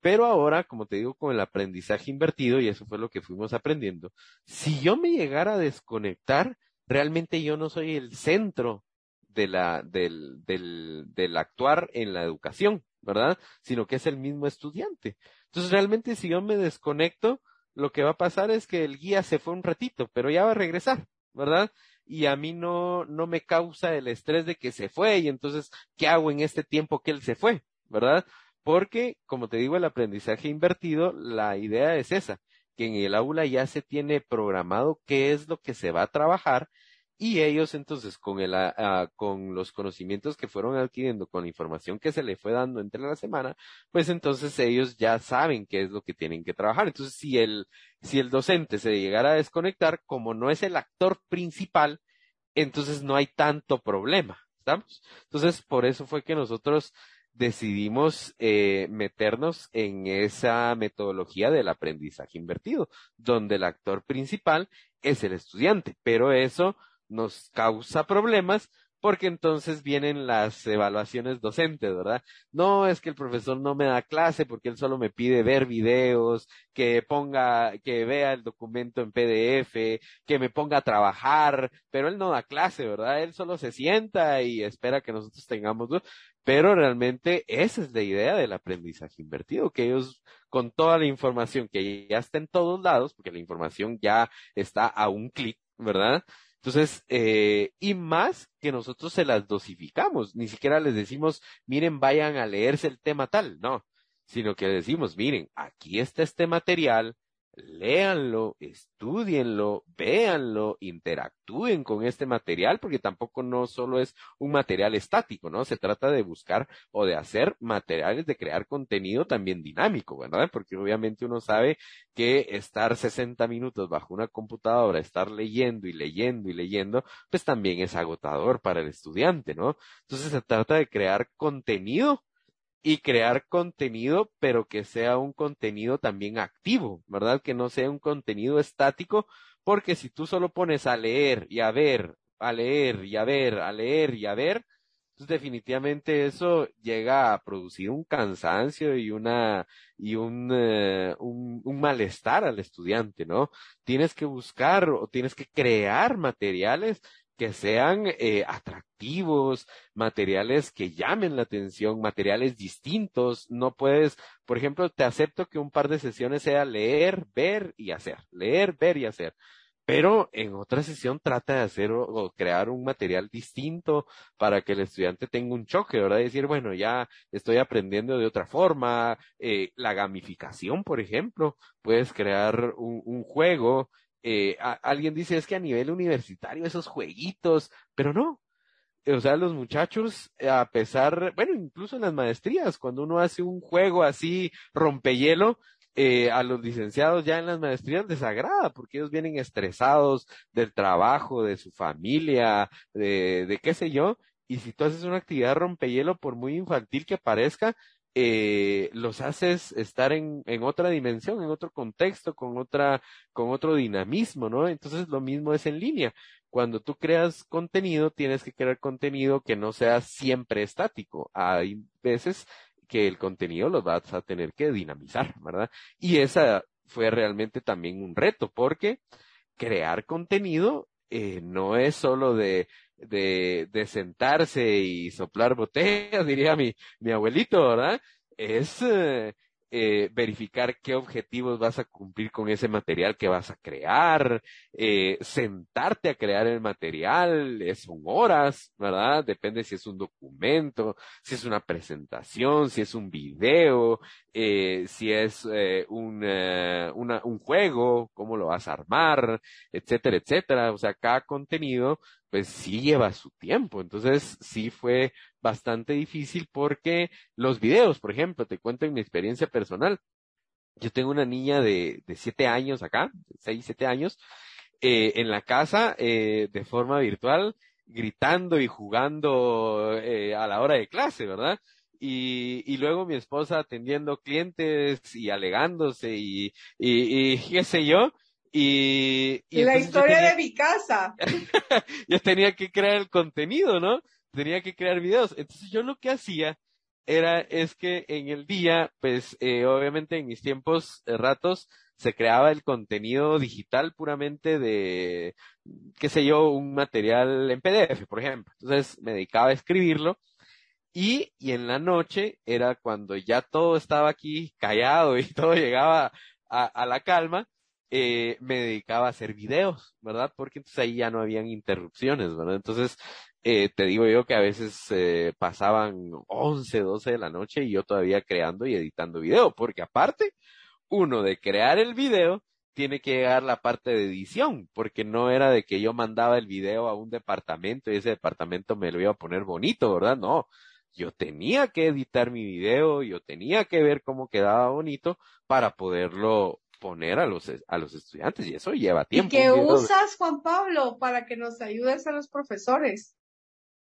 pero ahora, como te digo, con el aprendizaje invertido, y eso fue lo que fuimos aprendiendo, si yo me llegara a desconectar, realmente yo no soy el centro de la, del, del, del actuar en la educación, ¿verdad? Sino que es el mismo estudiante. Entonces, realmente si yo me desconecto, lo que va a pasar es que el guía se fue un ratito, pero ya va a regresar, ¿verdad? Y a mí no, no me causa el estrés de que se fue y entonces, ¿qué hago en este tiempo que él se fue? ¿Verdad? Porque, como te digo, el aprendizaje invertido, la idea es esa, que en el aula ya se tiene programado qué es lo que se va a trabajar y ellos entonces con el, uh, con los conocimientos que fueron adquiriendo, con la información que se le fue dando entre la semana, pues entonces ellos ya saben qué es lo que tienen que trabajar. Entonces, si el, si el docente se llegara a desconectar, como no es el actor principal, entonces no hay tanto problema. ¿Estamos? Entonces, por eso fue que nosotros decidimos eh, meternos en esa metodología del aprendizaje invertido, donde el actor principal es el estudiante, pero eso nos causa problemas porque entonces vienen las evaluaciones docentes, ¿verdad? No es que el profesor no me da clase porque él solo me pide ver videos, que ponga, que vea el documento en PDF, que me ponga a trabajar, pero él no da clase, ¿verdad? Él solo se sienta y espera que nosotros tengamos pero realmente esa es la idea del aprendizaje invertido, que ellos con toda la información que ya está en todos lados, porque la información ya está a un clic, ¿verdad? Entonces, eh, y más que nosotros se las dosificamos, ni siquiera les decimos, miren, vayan a leerse el tema tal, no, sino que decimos, miren, aquí está este material, léanlo, estudienlo, véanlo, interactúen con este material, porque tampoco no solo es un material estático, ¿no? Se trata de buscar o de hacer materiales de crear contenido también dinámico, ¿verdad? Porque obviamente uno sabe que estar 60 minutos bajo una computadora, estar leyendo y leyendo y leyendo, pues también es agotador para el estudiante, ¿no? Entonces se trata de crear contenido y crear contenido, pero que sea un contenido también activo, ¿verdad? Que no sea un contenido estático, porque si tú solo pones a leer y a ver, a leer y a ver, a leer y a ver, pues definitivamente eso llega a producir un cansancio y una y un, uh, un, un malestar al estudiante, ¿no? Tienes que buscar o tienes que crear materiales que sean eh, atractivos, materiales que llamen la atención, materiales distintos. No puedes, por ejemplo, te acepto que un par de sesiones sea leer, ver y hacer, leer, ver y hacer. pero en otra sesión trata de hacer o, crear un material distinto para que el estudiante tenga un choque, ¿verdad? Decir, bueno, ya estoy aprendiendo de otra forma, eh, la gamificación, por ejemplo, puedes crear un, juego. Eh, alguien dice, es que a nivel universitario esos jueguitos, pero no, o sea, los muchachos, a pesar, bueno, incluso en las maestrías, cuando uno hace un juego así rompehielo, eh, a los licenciados ya en las maestrías les agrada porque ellos vienen estresados del trabajo, de su familia, de, de qué sé yo, y si tú haces una actividad rompehielo, por muy infantil que parezca, eh, los haces estar en, en otra dimensión, en otro contexto, con otra, con otro dinamismo, ¿no? Entonces lo mismo es en línea. Cuando tú creas contenido, tienes que crear contenido que no sea siempre estático. Hay veces que el contenido lo vas a tener que dinamizar, ¿verdad? Y esa fue realmente también un reto, porque crear contenido eh, no es solo de, de, de, sentarse y soplar botellas, diría mi, mi abuelito, ¿verdad? Es, eh, eh, verificar qué objetivos vas a cumplir con ese material que vas a crear, eh, sentarte a crear el material, son horas, ¿verdad? Depende si es un documento, si es una presentación, si es un video, eh, si es eh, un, eh, un juego, cómo lo vas a armar, etcétera, etcétera. O sea, cada contenido pues sí lleva su tiempo. Entonces sí fue bastante difícil porque los videos, por ejemplo, te cuento en mi experiencia personal. Yo tengo una niña de, de siete años acá, seis, siete años, eh, en la casa eh, de forma virtual, gritando y jugando eh, a la hora de clase, ¿verdad? Y, y, luego mi esposa atendiendo clientes y alegándose y, y, y qué sé yo, y, y la historia de mi casa. yo tenía que crear el contenido, ¿no? Tenía que crear videos. Entonces yo lo que hacía era, es que en el día, pues, eh, obviamente en mis tiempos eh, ratos, se creaba el contenido digital puramente de, qué sé yo, un material en PDF, por ejemplo. Entonces me dedicaba a escribirlo y, y en la noche era cuando ya todo estaba aquí callado y todo llegaba a, a la calma, eh, me dedicaba a hacer videos, ¿verdad? Porque entonces ahí ya no habían interrupciones, ¿verdad? Entonces, eh, te digo yo que a veces eh, pasaban 11, 12 de la noche y yo todavía creando y editando video, porque aparte, uno de crear el video, tiene que llegar la parte de edición, porque no era de que yo mandaba el video a un departamento y ese departamento me lo iba a poner bonito, ¿verdad? No, yo tenía que editar mi video, yo tenía que ver cómo quedaba bonito para poderlo poner a los, a los estudiantes y eso lleva tiempo. ¿Y qué usas, Juan Pablo, para que nos ayudes a los profesores?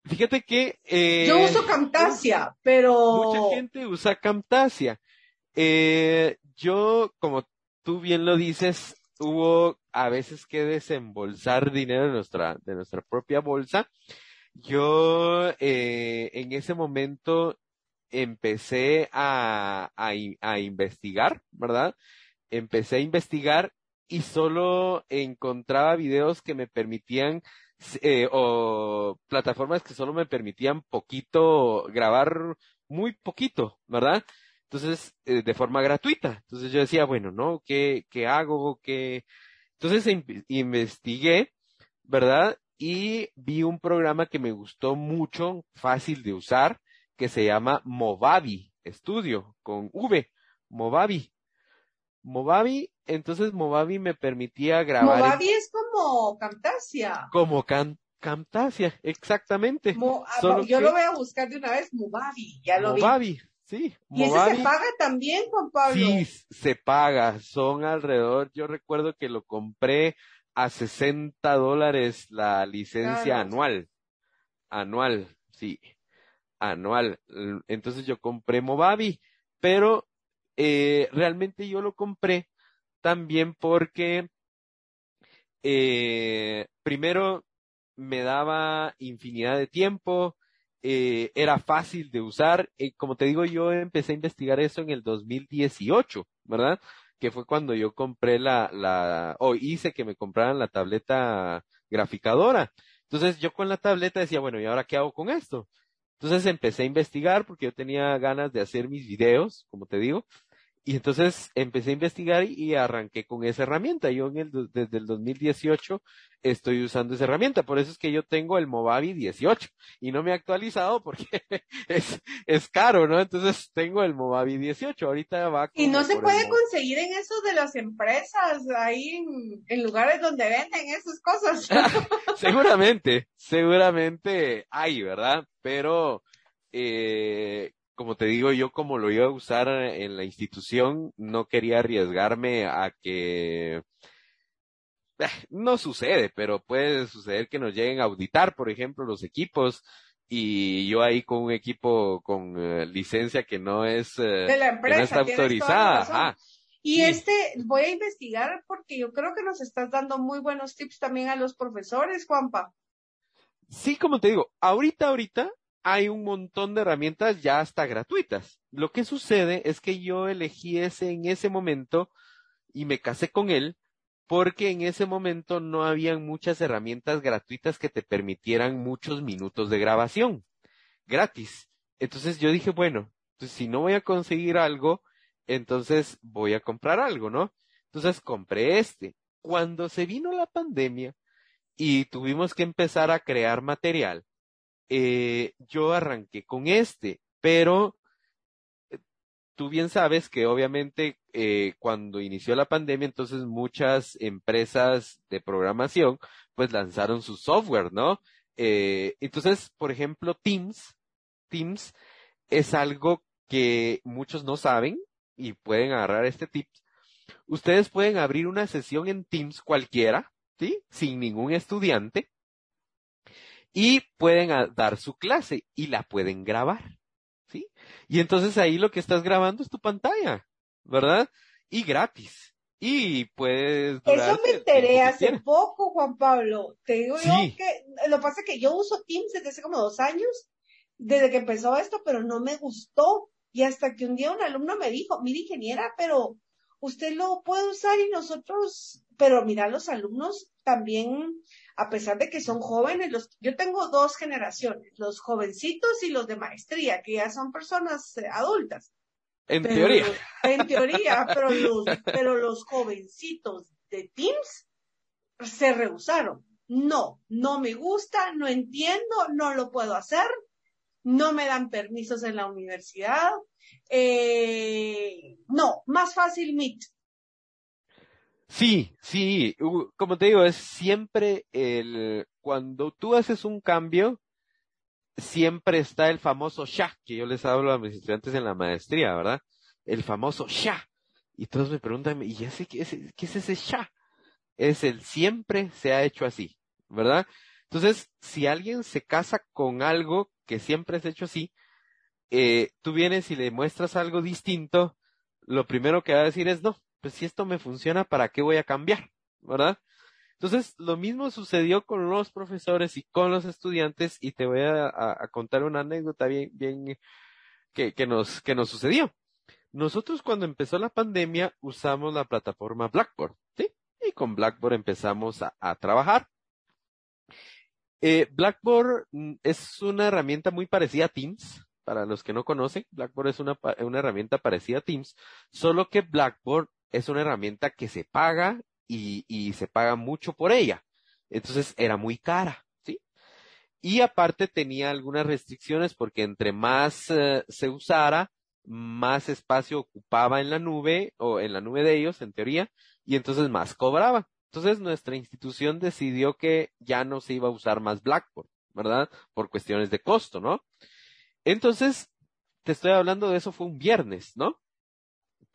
Fíjate que... Eh, Yo uso Camtasia, pero... Mucha gente usa Camtasia. Eh, yo, como tú bien lo dices, hubo a veces que desembolsar dinero de nuestra, de nuestra propia bolsa. Yo eh, en ese momento empecé a, a, a investigar, ¿verdad? empecé a investigar y solo encontraba videos que me permitían eh, o plataformas que solo me permitían poquito grabar muy poquito, ¿verdad? Entonces, eh, de forma gratuita. Entonces yo decía, bueno, ¿no? ¿Qué, qué hago? ¿Qué? Entonces investigué, ¿verdad? Y vi un programa que me gustó mucho, fácil de usar, que se llama Movavi Studio, con V, Movavi. Movavi, entonces Movavi me permitía grabar. Es como Camtasia. Como Camtasia, exactamente. Ah, yo lo voy a buscar de una vez, Movavi, ya lo Movavi, sí. ¿Y ese se paga también, Juan Pablo? Sí, se paga, son alrededor, yo recuerdo que lo compré a 60 dólares la licencia anual. Anual, sí, anual. Entonces yo compré Movavi, pero eh, realmente yo lo compré también porque eh, primero me daba infinidad de tiempo, eh, era fácil de usar. Eh, como te digo, yo empecé a investigar eso en el 2018, ¿verdad? Que fue cuando yo compré la, la, o hice que me compraran la tableta graficadora. Entonces yo con la tableta decía, bueno, ¿y ahora qué hago con esto? Entonces empecé a investigar porque yo tenía ganas de hacer mis videos, como te digo, Y entonces empecé a investigar y arranqué con esa herramienta. Yo en el, desde el 2018 estoy usando esa herramienta. Por eso es que yo tengo el Movavi 18 y no me he actualizado porque es, es caro, ¿no? Entonces tengo el Movavi 18. Ahorita va. Y no se puede conseguir en esos de las empresas, ahí en, en lugares donde venden esas cosas. seguramente, seguramente hay, ¿verdad? Pero eh, como te digo, yo como lo iba a usar en la institución, no quería arriesgarme a que eh, no sucede, pero puede suceder que nos lleguen a auditar, por ejemplo, los equipos y yo ahí con un equipo con eh, licencia que no es eh, de la empresa, que no está autorizada. Y este voy a investigar porque yo creo que nos estás dando muy buenos tips también a los profesores, Juanpa. Sí, como te digo, ahorita, ahorita hay un montón de herramientas ya hasta gratuitas. Lo que sucede es que yo elegí ese en ese momento y me casé con él porque en ese momento no habían muchas herramientas gratuitas que te permitieran muchos minutos de grabación gratis. Entonces yo dije, bueno, pues si no voy a conseguir algo, entonces voy a comprar algo, ¿no? Entonces compré este. Cuando se vino la pandemia y tuvimos que empezar a crear material, eh, yo arranqué con este, pero eh, tú bien sabes que obviamente eh, cuando inició la pandemia, entonces muchas empresas de programación pues lanzaron su software, ¿no? Entonces, por ejemplo, Teams, Teams es algo que muchos no saben y pueden agarrar este tip. Ustedes pueden abrir una sesión en Teams cualquiera, ¿sí? Sin ningún estudiante y pueden dar su clase y la pueden grabar, ¿sí? Y entonces ahí lo que estás grabando es tu pantalla, ¿verdad? Y gratis. Y puedes. Eso me enteré hace poco, Juan Pablo. Te digo yo que lo que pasa es que yo uso Teams desde hace como dos años, desde que empezó esto, pero no me gustó. Y hasta que un día un alumno me dijo, mira ingeniera, pero usted lo puede usar y nosotros, pero mira, los alumnos también a pesar de que son jóvenes, los, yo tengo dos generaciones, los jovencitos y los de maestría, que ya son personas eh, adultas. En teoría. En teoría, pero los, pero los jovencitos de Teams se rehusaron. No, no me gusta, no entiendo, no lo puedo hacer, no me dan permisos en la universidad. Eh, no, más fácil Meet. Sí, sí, como te digo, es siempre el, cuando tú haces un cambio, siempre está el famoso sha, que yo les hablo a mis estudiantes en la maestría, ¿verdad? El famoso sha. Y todos me preguntan, ¿y ese, qué, es, qué es ese sha? Es el siempre se ha hecho así, ¿verdad? Entonces, si alguien se casa con algo que siempre es hecho así, eh, tú vienes y le muestras algo distinto, lo primero que va a decir es no, pues si esto me funciona, ¿para qué voy a cambiar? ¿Verdad? Entonces, lo mismo sucedió con los profesores y con los estudiantes y te voy a, contar una anécdota bien, bien, que, que, nos, que nos sucedió. Nosotros cuando empezó la pandemia usamos la plataforma Blackboard, ¿sí? Y con Blackboard empezamos a, a trabajar. Eh, Blackboard mm, es una herramienta muy parecida a Teams, para los que no conocen, Blackboard es una, una herramienta parecida a Teams, solo que Blackboard es una herramienta que se paga y, y se paga mucho por ella. Entonces era muy cara, ¿sí? Y aparte tenía algunas restricciones porque entre más eh, se usara, más espacio ocupaba en la nube o en la nube de ellos, en teoría, y entonces más cobraba. Entonces nuestra institución decidió que ya no se iba a usar más Blackboard, ¿verdad? Por cuestiones de costo, ¿no? Entonces, te estoy hablando de eso fue un viernes, ¿no?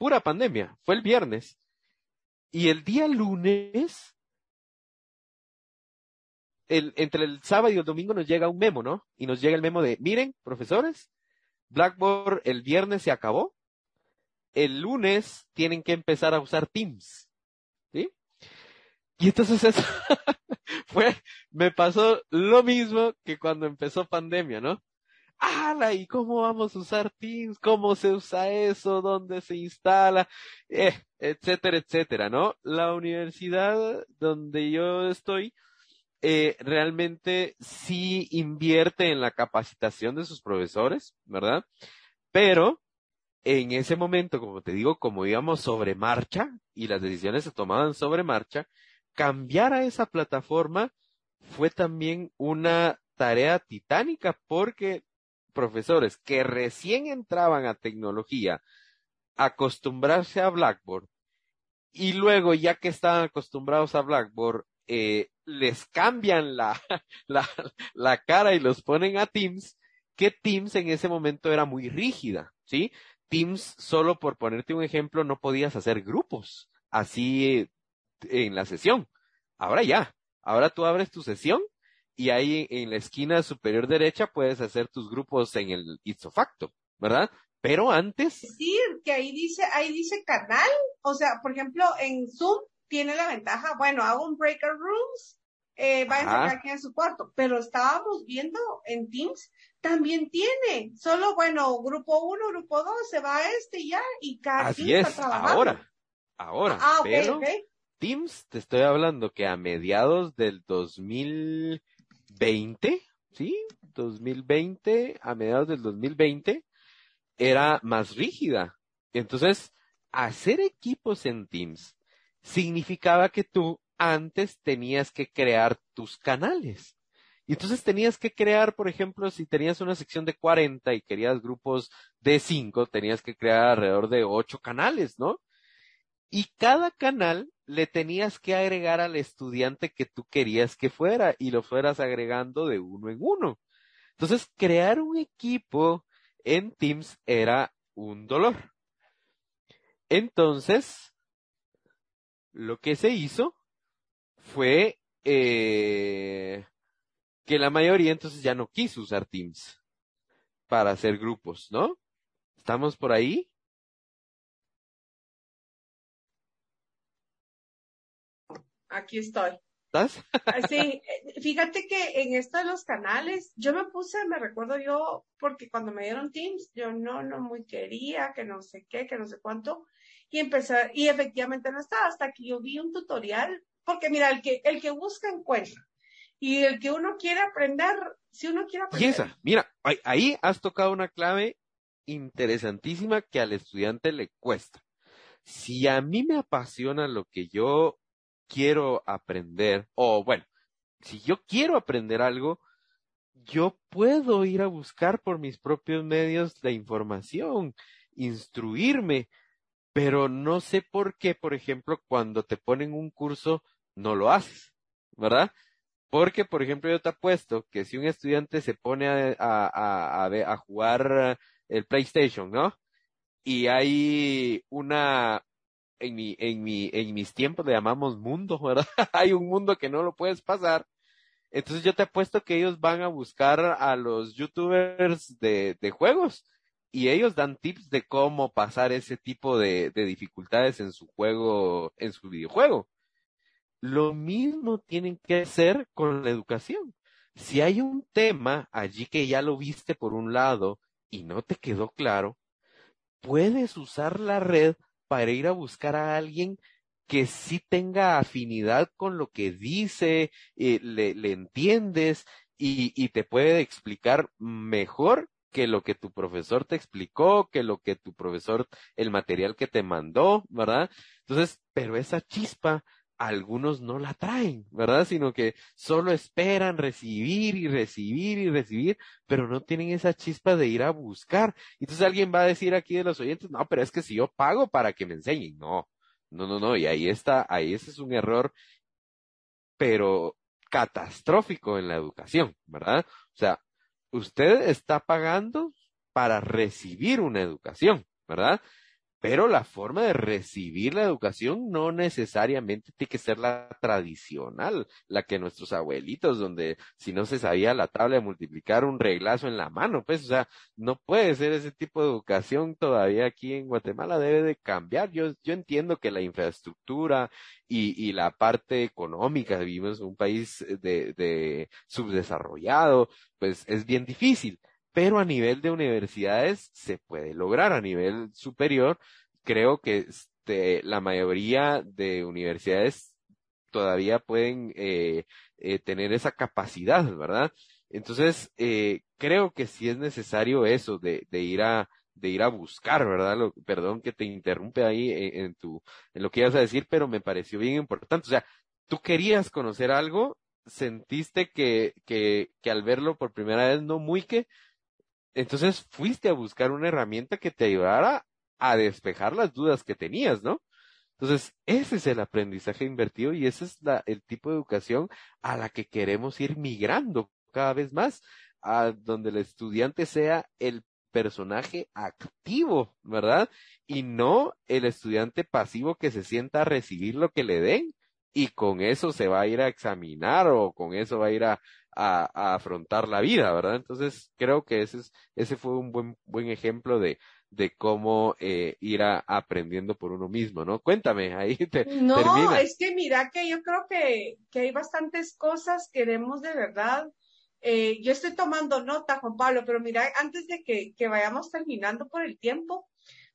Pura pandemia, fue el viernes. Y el día lunes, el, entre el sábado y el domingo nos llega un memo, ¿no? Y nos llega el memo de, miren, profesores, Blackboard el viernes se acabó, el lunes tienen que empezar a usar Teams. ¿Sí? Y entonces eso fue, me pasó lo mismo que cuando empezó pandemia, ¿no? ¡Hala! ¿Y cómo vamos a usar Teams? ¿Cómo se usa eso? ¿Dónde se instala? Eh, etcétera, etcétera, ¿no? La universidad donde yo estoy eh, realmente sí invierte en la capacitación de sus profesores, ¿verdad? Pero en ese momento, como te digo, como íbamos sobre marcha y las decisiones se tomaban sobre marcha, cambiar a esa plataforma fue también una tarea titánica porque profesores que recién entraban a tecnología, acostumbrarse a Blackboard y luego ya que estaban acostumbrados a Blackboard, eh, les cambian la, la, la cara y los ponen a Teams, que Teams en ese momento era muy rígida, ¿sí? Teams, solo por ponerte un ejemplo, no podías hacer grupos así en la sesión. Ahora ya, ahora tú abres tu sesión y ahí en la esquina superior derecha puedes hacer tus grupos en el ipso facto, ¿verdad? Pero antes. Sí, que ahí dice, ahí dice canal. O sea, por ejemplo, en Zoom tiene la ventaja, bueno, hago un breaker rooms, eh, va a aquí en su cuarto, pero estábamos viendo en Teams, también tiene, solo, bueno, grupo uno, grupo dos, se va a este y ya, y cada Así es, ahora, ahora, ah, pero Teams, te estoy hablando que a mediados del 2020, ¿sí? 2020, a mediados del 2020, era más rígida. Entonces, hacer equipos en Teams significaba que tú antes tenías que crear tus canales. Y entonces tenías que crear, por ejemplo, si tenías una sección de 40 y querías grupos de 5, tenías que crear alrededor de 8 canales, ¿no? Y cada canal le tenías que agregar al estudiante que tú querías que fuera y lo fueras agregando de uno en uno. Entonces, crear un equipo en Teams era un dolor. Entonces, lo que se hizo fue eh, que la mayoría entonces ya no quiso usar Teams para hacer grupos, ¿no? ¿Estamos por ahí? Aquí estoy. ¿Estás? Ah, sí, eh, fíjate que en esto de los canales, yo me puse, me recuerdo yo, porque cuando me dieron Teams, yo no, no muy quería, que no sé qué, que no sé cuánto, y empecé, y efectivamente no estaba, hasta que yo vi un tutorial, porque mira, el que, el que busca encuentra, y el que uno quiere aprender, si uno quiere aprender. Piensa, mira, ahí has tocado una clave interesantísima que al estudiante le cuesta. Si a mí me apasiona lo que yo quiero aprender, o bueno, si yo quiero aprender algo, yo puedo ir a buscar por mis propios medios la información, instruirme, pero no sé por qué, por ejemplo, cuando te ponen un curso, no lo haces, ¿verdad? Porque, por ejemplo, yo te apuesto que si un estudiante se pone a, a, a, a jugar el PlayStation, ¿no? Y hay una, en mi, en mi, en mis tiempos le llamamos mundo, ¿verdad? Hay un mundo que no lo puedes pasar. Entonces yo te apuesto que ellos van a buscar a los youtubers de, de juegos y ellos dan tips de cómo pasar ese tipo de, de dificultades en su juego, en su videojuego. Lo mismo tienen que hacer con la educación. Si hay un tema allí que ya lo viste por un lado y no te quedó claro, puedes usar la red para ir a buscar a alguien que sí tenga afinidad con lo que dice, eh, le, le, entiendes y, y te puede explicar mejor que lo que tu profesor te explicó, que lo que tu profesor, el material que te mandó, ¿verdad? Entonces, pero esa chispa algunos no la traen, ¿verdad? Sino que solo esperan recibir y recibir y recibir, pero no tienen esa chispa de ir a buscar. Entonces alguien va a decir aquí de los oyentes, no, pero es que si yo pago para que me enseñen, no, no, no, no, y ahí está, ahí ese es un error, pero catastrófico en la educación, ¿verdad? O sea, usted está pagando para recibir una educación, ¿verdad? Pero la forma de recibir la educación no necesariamente tiene que ser la tradicional, la que nuestros abuelitos, donde si no se sabía la tabla de multiplicar un reglazo en la mano, pues, o sea, no puede ser ese tipo de educación todavía aquí en Guatemala, debe de cambiar. Yo, yo entiendo que la infraestructura y, y la parte económica, vivimos en un país de, de subdesarrollado, pues es bien difícil pero a nivel de universidades se puede lograr, a nivel superior, creo que este, la mayoría de universidades todavía pueden eh, eh, tener esa capacidad, ¿verdad? Entonces, eh, creo que sí es necesario eso, de, de ir a, de ir a buscar, ¿verdad? perdón que te interrumpe ahí en, tu, en lo que ibas a decir, pero me pareció bien importante. O sea, tú querías conocer algo, sentiste que, que, que al verlo por primera vez no muy que, entonces fuiste a buscar una herramienta que te ayudara a despejar las dudas que tenías, ¿no? Entonces, ese es el aprendizaje invertido y ese es la, el tipo de educación a la que queremos ir migrando cada vez más, a donde el estudiante sea el personaje activo, ¿verdad? Y no el estudiante pasivo que se sienta a recibir lo que le den y con eso se va a ir a examinar o con eso va a ir a, a, afrontar la vida, ¿verdad? Entonces creo que ese, es, ese fue un buen, buen ejemplo de, de cómo eh, ir a, aprendiendo por uno mismo, ¿no? Cuéntame, ahí te No, es que mira que yo creo que, que hay bastantes cosas que debemos de verdad. Eh, yo estoy tomando nota, Juan Pablo, pero mira, antes de que, que vayamos terminando por el tiempo,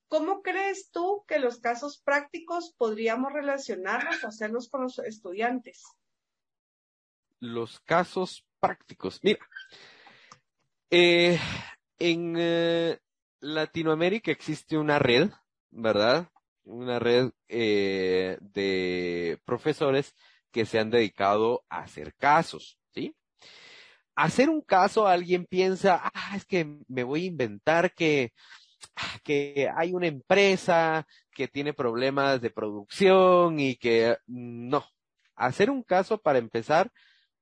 ¿Cómo crees tú que los casos prácticos podríamos relacionarlos o hacerlos con los estudiantes? Los casos prácticos. Mira, eh, en eh, Latinoamérica existe una red, ¿verdad? Una red eh, de profesores que se han dedicado a hacer casos, ¿sí? Hacer un caso, alguien piensa, ah, es que me voy a inventar que que hay una empresa que tiene problemas de producción y que no. Hacer un caso para empezar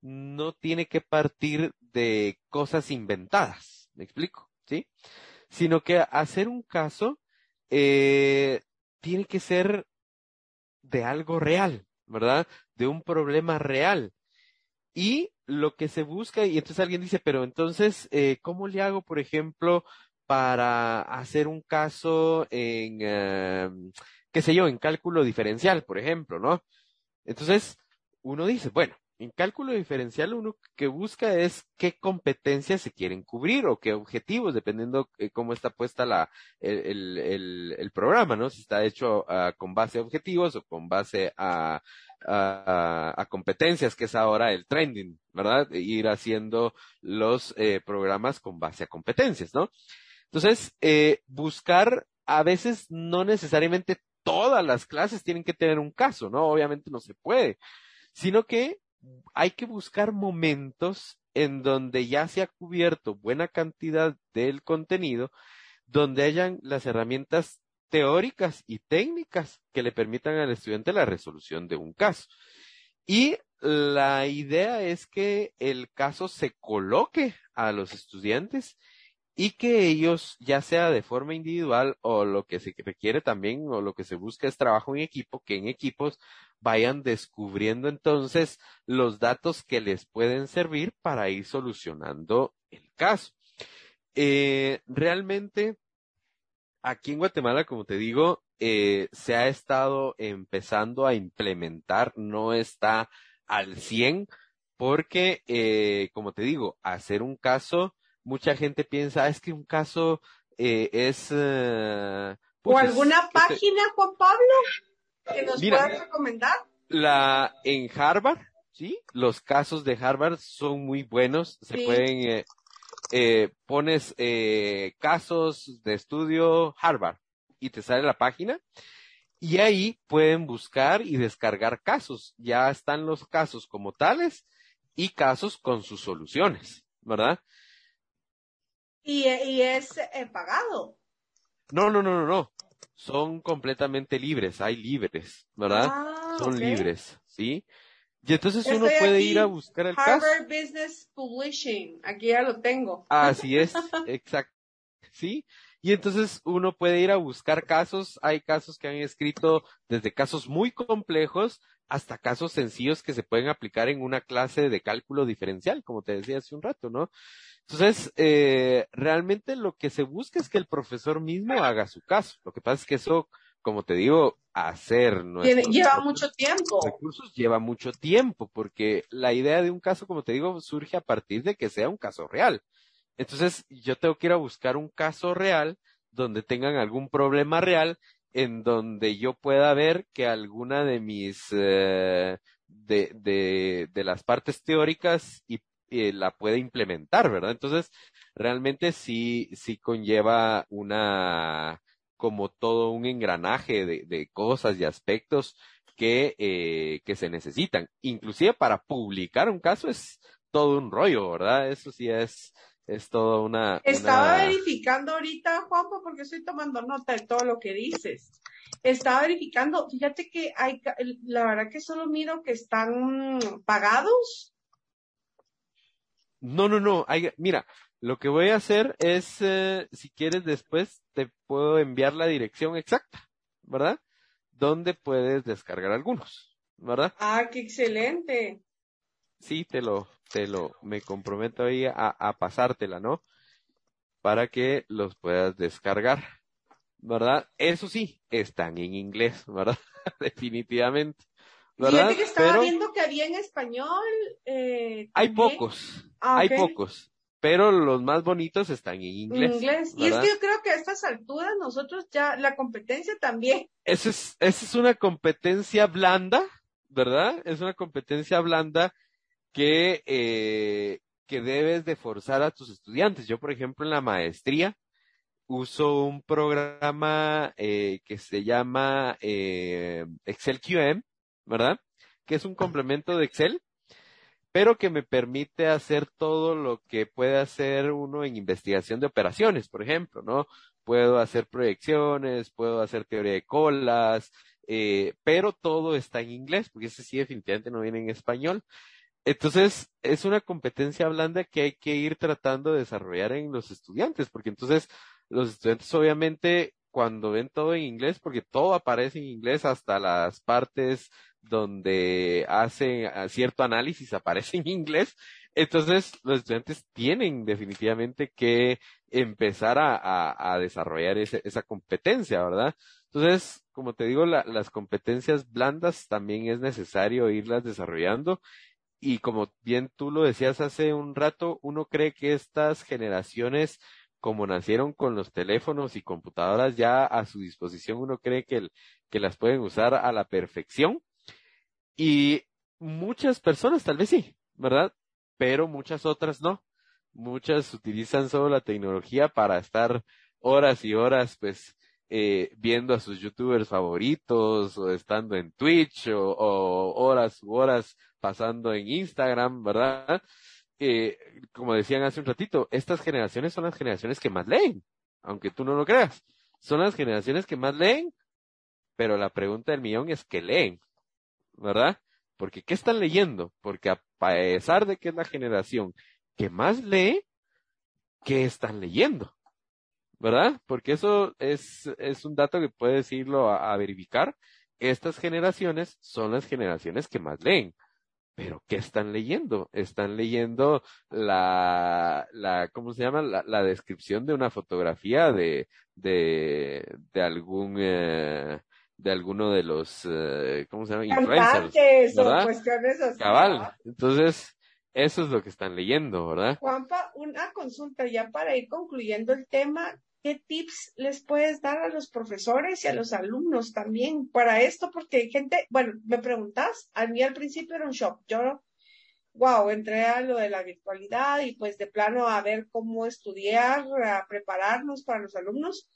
no tiene que partir de cosas inventadas, ¿me explico? ¿Sí? Sino que hacer un caso eh, tiene que ser de algo real, ¿verdad? De un problema real. Y lo que se busca, y entonces alguien dice, pero entonces, eh, ¿cómo le hago, por ejemplo, para hacer un caso en, eh, qué sé yo, en cálculo diferencial, por ejemplo, ¿no? Entonces, uno dice, bueno, en cálculo diferencial uno que busca es qué competencias se quieren cubrir o qué objetivos, dependiendo de cómo está puesta la, el, el, programa, ¿no? Si está hecho uh, con base a objetivos o con base a, a, competencias, que es ahora el trending, ¿verdad? Ir haciendo los eh, programas con base a competencias, ¿no? Entonces, eh, buscar a veces no necesariamente todas las clases tienen que tener un caso, ¿no? Obviamente no se puede, sino que hay que buscar momentos en donde ya se ha cubierto buena cantidad del contenido, donde hayan las herramientas teóricas y técnicas que le permitan al estudiante la resolución de un caso. Y la idea es que el caso se coloque a los estudiantes y que ellos, ya sea de forma individual o lo que se requiere también o lo que se busca es trabajo en equipo, que en equipos vayan descubriendo entonces los datos que les pueden servir para ir solucionando el caso. Eh, realmente, aquí en Guatemala, como te digo, eh, se ha estado empezando a implementar, no está al 100, porque, eh, como te digo, hacer un caso mucha gente piensa, ah, es que un caso eh, es... Eh, ¿O pues, alguna página, Juan Pablo, que nos puedas recomendar? La, en Harvard, ¿sí? Los casos de Harvard son muy buenos, se pueden... Eh, eh, pones eh, casos de estudio Harvard y te sale la página y ahí pueden buscar y descargar casos. Ya están los casos como tales y casos con sus soluciones, ¿verdad? Y, y es eh, pagado. No, no, no, no, no. Son completamente libres, hay libres, ¿verdad? Ah, Son libres, ¿sí? Y entonces uno puede ir a buscar el Harvard caso. Business Publishing, aquí ya lo tengo. Así es, exacto. ¿Sí? Y entonces uno puede ir a buscar casos, hay casos que han escrito desde casos muy complejos hasta casos sencillos que se pueden aplicar en una clase de cálculo diferencial, como te decía hace un rato, ¿no? Entonces, eh, realmente lo que se busca es que el profesor mismo haga su caso. Lo que pasa es que eso, como te digo, hacer no lleva mucho tiempo. Recursos lleva mucho tiempo, porque la idea de un caso, como te digo, surge a partir de que sea un caso real. Entonces, yo tengo que ir a buscar un caso real donde tengan algún problema real, en donde yo pueda ver que alguna de mis eh, de, de, de las partes teóricas y la puede implementar, ¿verdad? Entonces, realmente sí, sí conlleva una, como todo un engranaje de, de cosas y aspectos que, eh, que se necesitan. Inclusive para publicar un caso es todo un rollo, ¿verdad? Eso sí es, es todo una. Estaba verificando ahorita, Juanpa, porque estoy tomando nota de todo lo que dices. Estaba verificando, fíjate que hay, la verdad que solo miro que están pagados. No, no, no, hay, mira, lo que voy a hacer es, eh, si quieres después, te puedo enviar la dirección exacta, ¿verdad? Donde puedes descargar algunos, ¿verdad? Ah, qué excelente. Sí, te lo, te lo, me comprometo ahí a, a pasártela, ¿no? Para que los puedas descargar, ¿verdad? Eso sí, están en inglés, ¿verdad? Definitivamente. ¿verdad? Fíjate que estaba viendo que había en español. Eh, hay pocos, ah, hay pocos pero los más bonitos están en inglés. inglés. Y es que yo creo que a estas alturas nosotros ya, la competencia también. Esa es, esa es una competencia blanda, ¿verdad? Es una competencia blanda que, eh, que debes de forzar a tus estudiantes. Yo, por ejemplo, en la maestría uso un programa eh, que se llama eh, Excel QM, ¿verdad? Que es un complemento de Excel pero que me permite hacer todo lo que puede hacer uno en investigación de operaciones, por ejemplo, ¿no? Puedo hacer proyecciones, puedo hacer teoría de colas, eh, pero todo está en inglés, porque ese sí definitivamente no viene en español. Entonces, es una competencia blanda que hay que ir tratando de desarrollar en los estudiantes, porque entonces los estudiantes obviamente cuando ven todo en inglés, porque todo aparece en inglés, hasta las partes donde hacen ah, cierto análisis aparece en inglés. Entonces, los estudiantes tienen definitivamente que empezar a, desarrollar esa competencia, ¿verdad? Entonces, como te digo, las competencias blandas también es necesario irlas desarrollando. Y como bien tú lo decías hace un rato, uno cree que estas generaciones, como nacieron con los teléfonos y computadoras ya a su disposición, uno cree que, que las pueden usar a la perfección y muchas personas tal vez sí, ¿verdad? Pero muchas otras no. Muchas utilizan solo la tecnología para estar horas y horas, pues, eh, viendo a sus youtubers favoritos o estando en Twitch o, horas u horas pasando en Instagram, ¿verdad? Eh, como decían hace un ratito, estas generaciones son las generaciones que más leen, aunque tú no lo creas. Son las generaciones que más leen, pero la pregunta del millón es ¿qué leen? ¿Verdad? Porque ¿qué están leyendo? Porque a pesar de que es la generación que más lee, ¿qué están leyendo? ¿Verdad? Porque eso es, es un dato que puedes irlo a, verificar. Estas generaciones son las generaciones que más leen. Pero ¿qué están leyendo? Están leyendo la, la, ¿cómo se llama? La, descripción de una fotografía de, de, de algún, eh, de alguno de los, eh, ¿cómo se llama? Influencers, o cuestiones así. Cabal. Entonces, eso es lo que están leyendo, ¿verdad? Juanpa, una consulta ya para ir concluyendo el tema. ¿Qué tips les puedes dar a los profesores y a los alumnos también para esto? Porque hay gente, bueno, me preguntas, a mí al principio era un shock. Yo, wow, entré a lo de la virtualidad y pues de plano a ver cómo estudiar, a prepararnos para los alumnos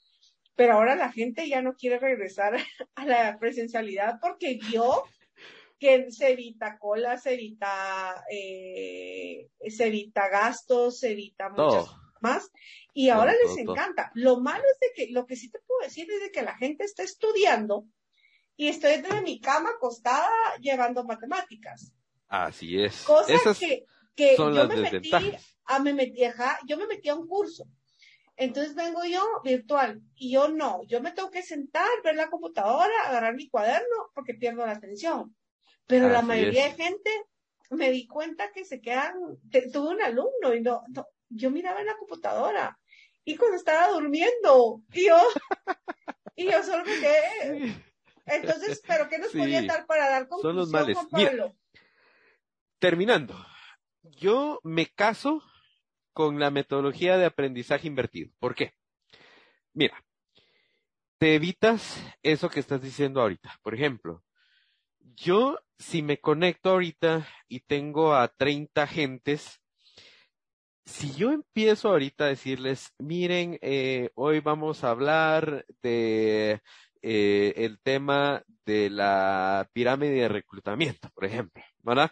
pero ahora la gente ya no quiere regresar a la presencialidad porque vio que se evita cola, se evita, eh, se evita gastos, se evita muchas más, y ahora les encanta. Lo malo es de que, lo que sí te puedo decir es de que la gente está estudiando y estoy desde mi cama acostada llevando matemáticas. Así es. Cosas que, que yo me metí, a, me metí, yo me metí a un curso entonces vengo yo virtual y yo no, yo me tengo que sentar, ver la computadora, agarrar mi cuaderno porque pierdo la atención. Pero la mayoría de gente me di cuenta que se quedan, tuve un alumno y no, yo miraba en la computadora y cuando estaba durmiendo y yo, y yo solo me quedé. Entonces, ¿pero qué nos podía dar para dar conclusión, Son los males. terminando, yo me caso con la metodología de aprendizaje invertido. ¿Por qué? Mira, te evitas eso que estás diciendo ahorita. Por ejemplo, yo si me conecto ahorita y tengo a 30 gentes, si yo empiezo ahorita a decirles, miren, eh, hoy vamos a hablar de eh, el tema de la pirámide de reclutamiento, por ejemplo, ¿verdad?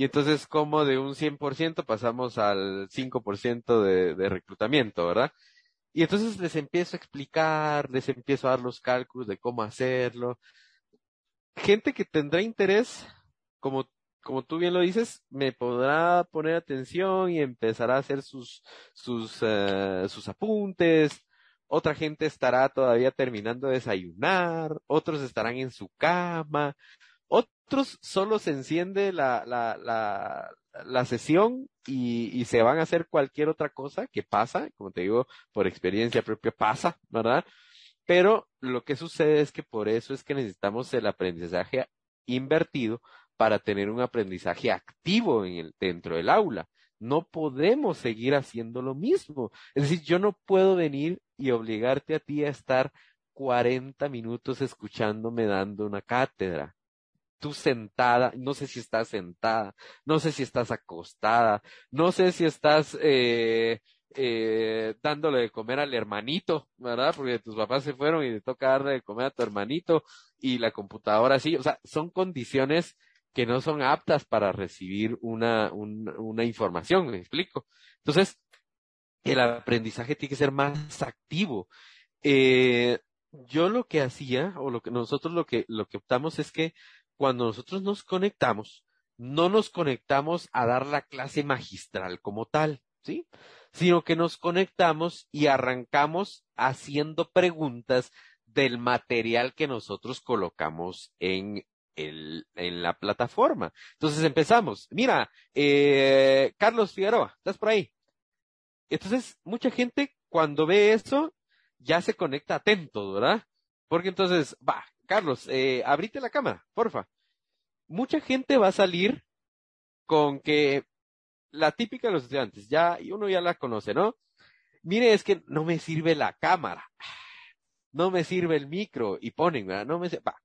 Y entonces, como de un 100% pasamos al 5% de, de reclutamiento, ¿verdad? Y entonces les empiezo a explicar, les empiezo a dar los cálculos de cómo hacerlo. Gente que tendrá interés, como, como tú bien lo dices, me podrá poner atención y empezará a hacer sus, sus, uh, sus apuntes. Otra gente estará todavía terminando de desayunar, otros estarán en su cama, otros solo se enciende la, la, la, sesión y, y, se van a hacer cualquier otra cosa que pasa, como te digo, por experiencia propia pasa, ¿verdad? Pero lo que sucede es que por eso es que necesitamos el aprendizaje invertido para tener un aprendizaje activo en el, dentro del aula. No podemos seguir haciendo lo mismo. Es decir, yo no puedo venir y obligarte a ti a estar 40 minutos escuchándome dando una cátedra tú sentada, no sé si estás sentada, no sé si estás acostada, no sé si estás eh, eh, dándole de comer al hermanito, ¿verdad? Porque tus papás se fueron y te toca darle de comer a tu hermanito y la computadora sí, o sea, son condiciones que no son aptas para recibir una, un, una información, me explico. Entonces, el aprendizaje tiene que ser más activo. Eh, yo lo que hacía, o lo que nosotros lo que, lo que optamos es que cuando nosotros nos conectamos, no nos conectamos a dar la clase magistral como tal, ¿sí? Sino que nos conectamos y arrancamos haciendo preguntas del material que nosotros colocamos en, el, en la plataforma. Entonces empezamos. Mira, eh, Carlos Figueroa, ¿estás por ahí? Entonces, mucha gente cuando ve eso ya se conecta atento, ¿verdad? Porque entonces, va, Carlos, eh, abrite la cámara, porfa. Mucha gente va a salir con que la típica de los estudiantes, ya, y uno ya la conoce, ¿no? Mire, es que no me sirve la cámara, no me sirve el micro, y ponen, ¿verdad? No me va.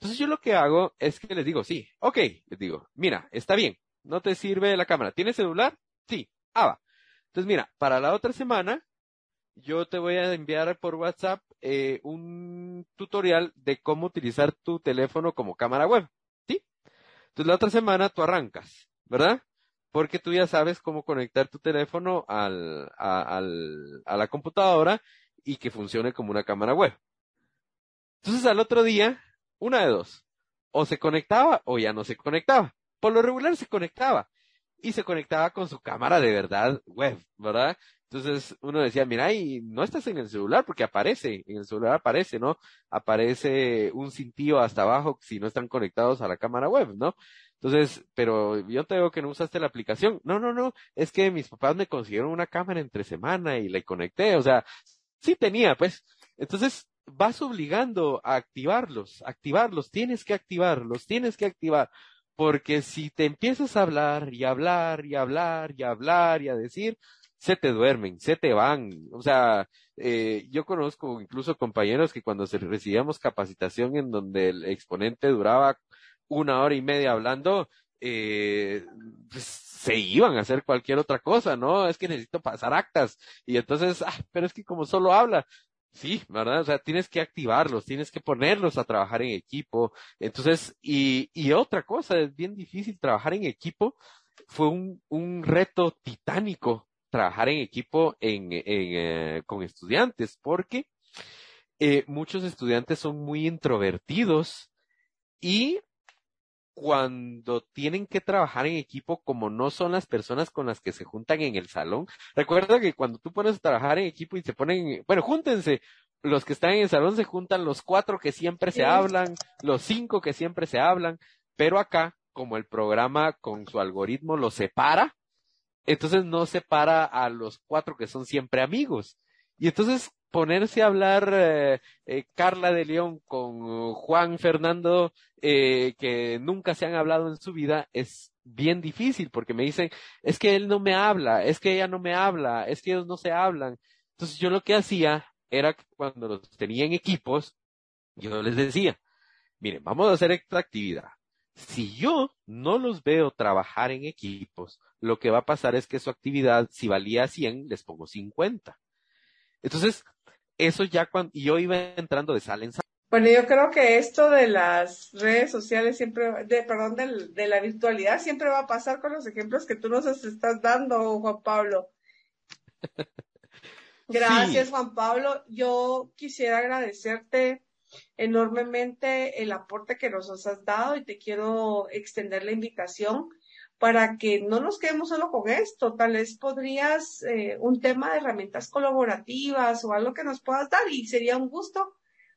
Entonces yo lo que hago es que les digo, sí, ok, les digo, mira, está bien, no te sirve la cámara, ¿tienes celular? Sí, ah, va. Entonces mira, para la otra semana, yo te voy a enviar por WhatsApp eh, un tutorial de cómo utilizar tu teléfono como cámara web. ¿Sí? Entonces la otra semana tú arrancas, ¿verdad? Porque tú ya sabes cómo conectar tu teléfono a, a la computadora y que funcione como una cámara web. Entonces al otro día, una de dos. O se conectaba o ya no se conectaba. Por lo regular se conectaba. Y se conectaba con su cámara de verdad web, ¿verdad? Entonces uno decía, mira, y no estás en el celular porque aparece, en el celular aparece, ¿no? Aparece un cintillo hasta abajo si no están conectados a la cámara web, ¿no? Entonces, pero yo te digo que no usaste la aplicación. No, no, no, es que mis papás me consiguieron una cámara entre semana y la conecté, o sea, sí tenía, pues. Entonces, vas obligando a activarlos, activarlos, tienes que activarlos, tienes que activar. Porque si te empiezas a hablar y hablar y hablar y hablar y a decir, se te duermen, se te van. O sea, eh, yo conozco incluso compañeros que cuando recibíamos capacitación en donde el exponente duraba una hora y media hablando, eh, pues, se iban a hacer cualquier otra cosa, ¿no? Es que necesito pasar actas. Y entonces, ah, pero es que como solo habla, Sí, ¿verdad? O sea, tienes que activarlos, tienes que ponerlos a trabajar en equipo. Entonces, y, y otra cosa, es bien difícil trabajar en equipo. Fue un, un reto titánico trabajar en equipo en, en, eh, con estudiantes, porque eh, muchos estudiantes son muy introvertidos y cuando tienen que trabajar en equipo, como no son las personas con las que se juntan en el salón, recuerda que cuando tú pones a trabajar en equipo y se ponen, bueno, júntense, los que están en el salón se juntan los cuatro que siempre se hablan, los cinco que siempre se hablan, pero acá, como el programa con su algoritmo lo separa, entonces no separa a los cuatro que son siempre amigos. Y entonces ponerse a hablar eh, eh, Carla de León con Juan Fernando, eh, que nunca se han hablado en su vida, es bien difícil porque me dicen, es que él no me habla, es que ella no me habla, es que ellos no se hablan. Entonces yo lo que hacía era que cuando los tenía en equipos, yo les decía, miren, vamos a hacer esta actividad. Si yo no los veo trabajar en equipos, lo que va a pasar es que su actividad, si valía 100, les pongo 50. Entonces, eso ya cuando yo iba entrando de sal en sal. Bueno, yo creo que esto de las redes sociales siempre, de, perdón, de, la virtualidad siempre va a pasar con los ejemplos que tú nos estás dando, Juan Pablo. Gracias, Juan Pablo. Yo quisiera agradecerte enormemente el aporte que nos has dado y te quiero extender la invitación para que no nos quedemos solo con esto. Tal vez podrías eh, un tema de herramientas colaborativas o algo que nos puedas dar y sería un gusto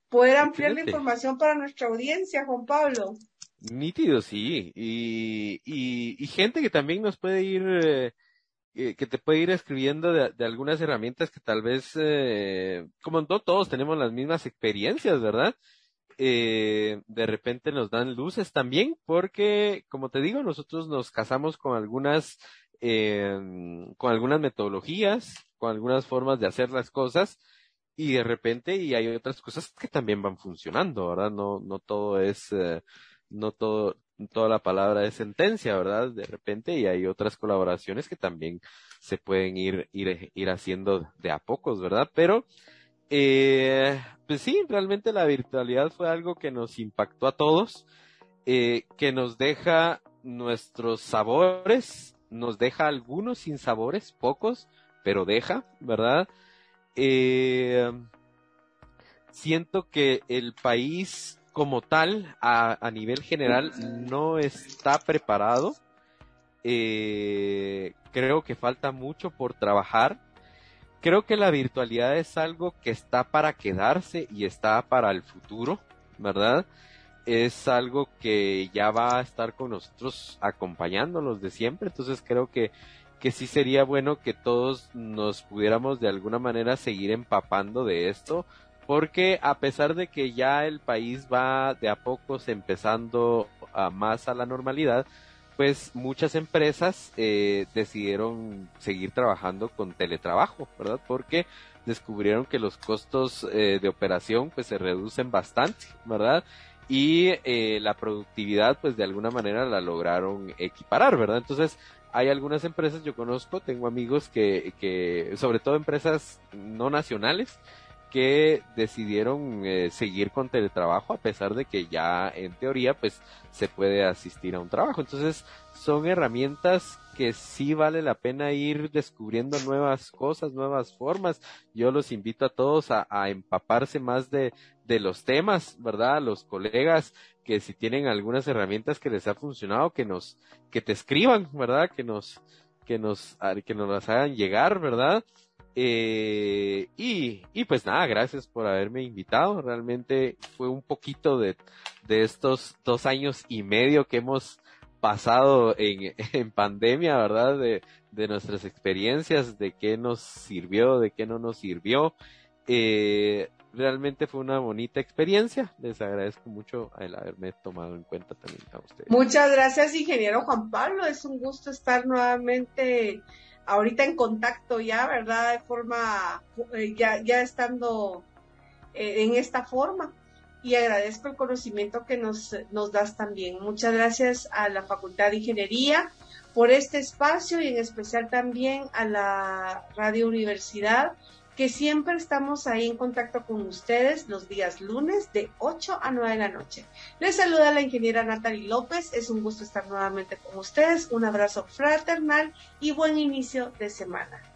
poder ampliar la información para nuestra audiencia, Juan Pablo. Nítido, sí. Y, y, gente que también nos puede ir, eh, que te puede ir escribiendo de, algunas herramientas que tal vez, eh, como no todos tenemos las mismas experiencias, ¿verdad? Eh, de repente nos dan luces también, porque, como te digo, nosotros nos casamos con algunas, eh, con algunas metodologías, con algunas formas de hacer las cosas, y de repente, y hay otras cosas que también van funcionando, ¿verdad? No, no todo es, eh, no todo, toda la palabra es sentencia, ¿verdad? De repente, y hay otras colaboraciones que también se pueden ir, ir, ir haciendo de a pocos, ¿verdad? Pero, eh, pues sí, realmente la virtualidad fue algo que nos impactó a todos, eh, que nos deja nuestros sabores, nos deja algunos sin sabores, pocos, pero deja, ¿verdad? Eh, siento que el país como tal, a, nivel general, no está preparado. Creo que falta mucho por trabajar creo que la virtualidad es algo que está para quedarse y está para el futuro, ¿verdad? Es algo que ya va a estar con nosotros acompañándonos de siempre, entonces creo que, que sí sería bueno que todos nos pudiéramos de alguna manera seguir empapando de esto, porque a pesar de que ya el país va de a pocos empezando a más a la normalidad, pues muchas empresas eh, decidieron seguir trabajando con teletrabajo, ¿verdad? Porque descubrieron que los costos eh, de operación pues se reducen bastante, ¿verdad? Y eh, la productividad pues de alguna manera la lograron equiparar, ¿verdad? Entonces hay algunas empresas, yo conozco, tengo amigos que, que sobre todo empresas no nacionales, que decidieron eh, seguir con teletrabajo a pesar de que ya en teoría pues se puede asistir a un trabajo. Entonces son herramientas que sí vale la pena ir descubriendo nuevas cosas, nuevas formas. Yo los invito a todos a, empaparse más de, de los temas, ¿verdad? A los colegas que si tienen algunas herramientas que les ha funcionado, que nos, que te escriban, ¿verdad? Que nos, que nos, que nos las hagan llegar, ¿verdad? Eh, y, y pues nada, gracias por haberme invitado. Realmente fue un poquito de, de estos dos años y medio que hemos pasado en, en pandemia, ¿verdad? De, de nuestras experiencias, de qué nos sirvió, de qué no nos sirvió. Eh, realmente fue una bonita experiencia. Les agradezco mucho el haberme tomado en cuenta también a ustedes. Muchas gracias, ingeniero Juan Pablo. Es un gusto estar nuevamente ahorita en contacto ya, ¿verdad? De forma, eh, ya, ya estando eh, en esta forma. Y agradezco el conocimiento que nos, nos das también. Muchas gracias a la Facultad de Ingeniería por este espacio y en especial también a la Radio Universidad que siempre estamos ahí en contacto con ustedes los días lunes de 8 a 9 de la noche. Les saluda la ingeniera Natalie López, es un gusto estar nuevamente con ustedes, un abrazo fraternal y buen inicio de semana.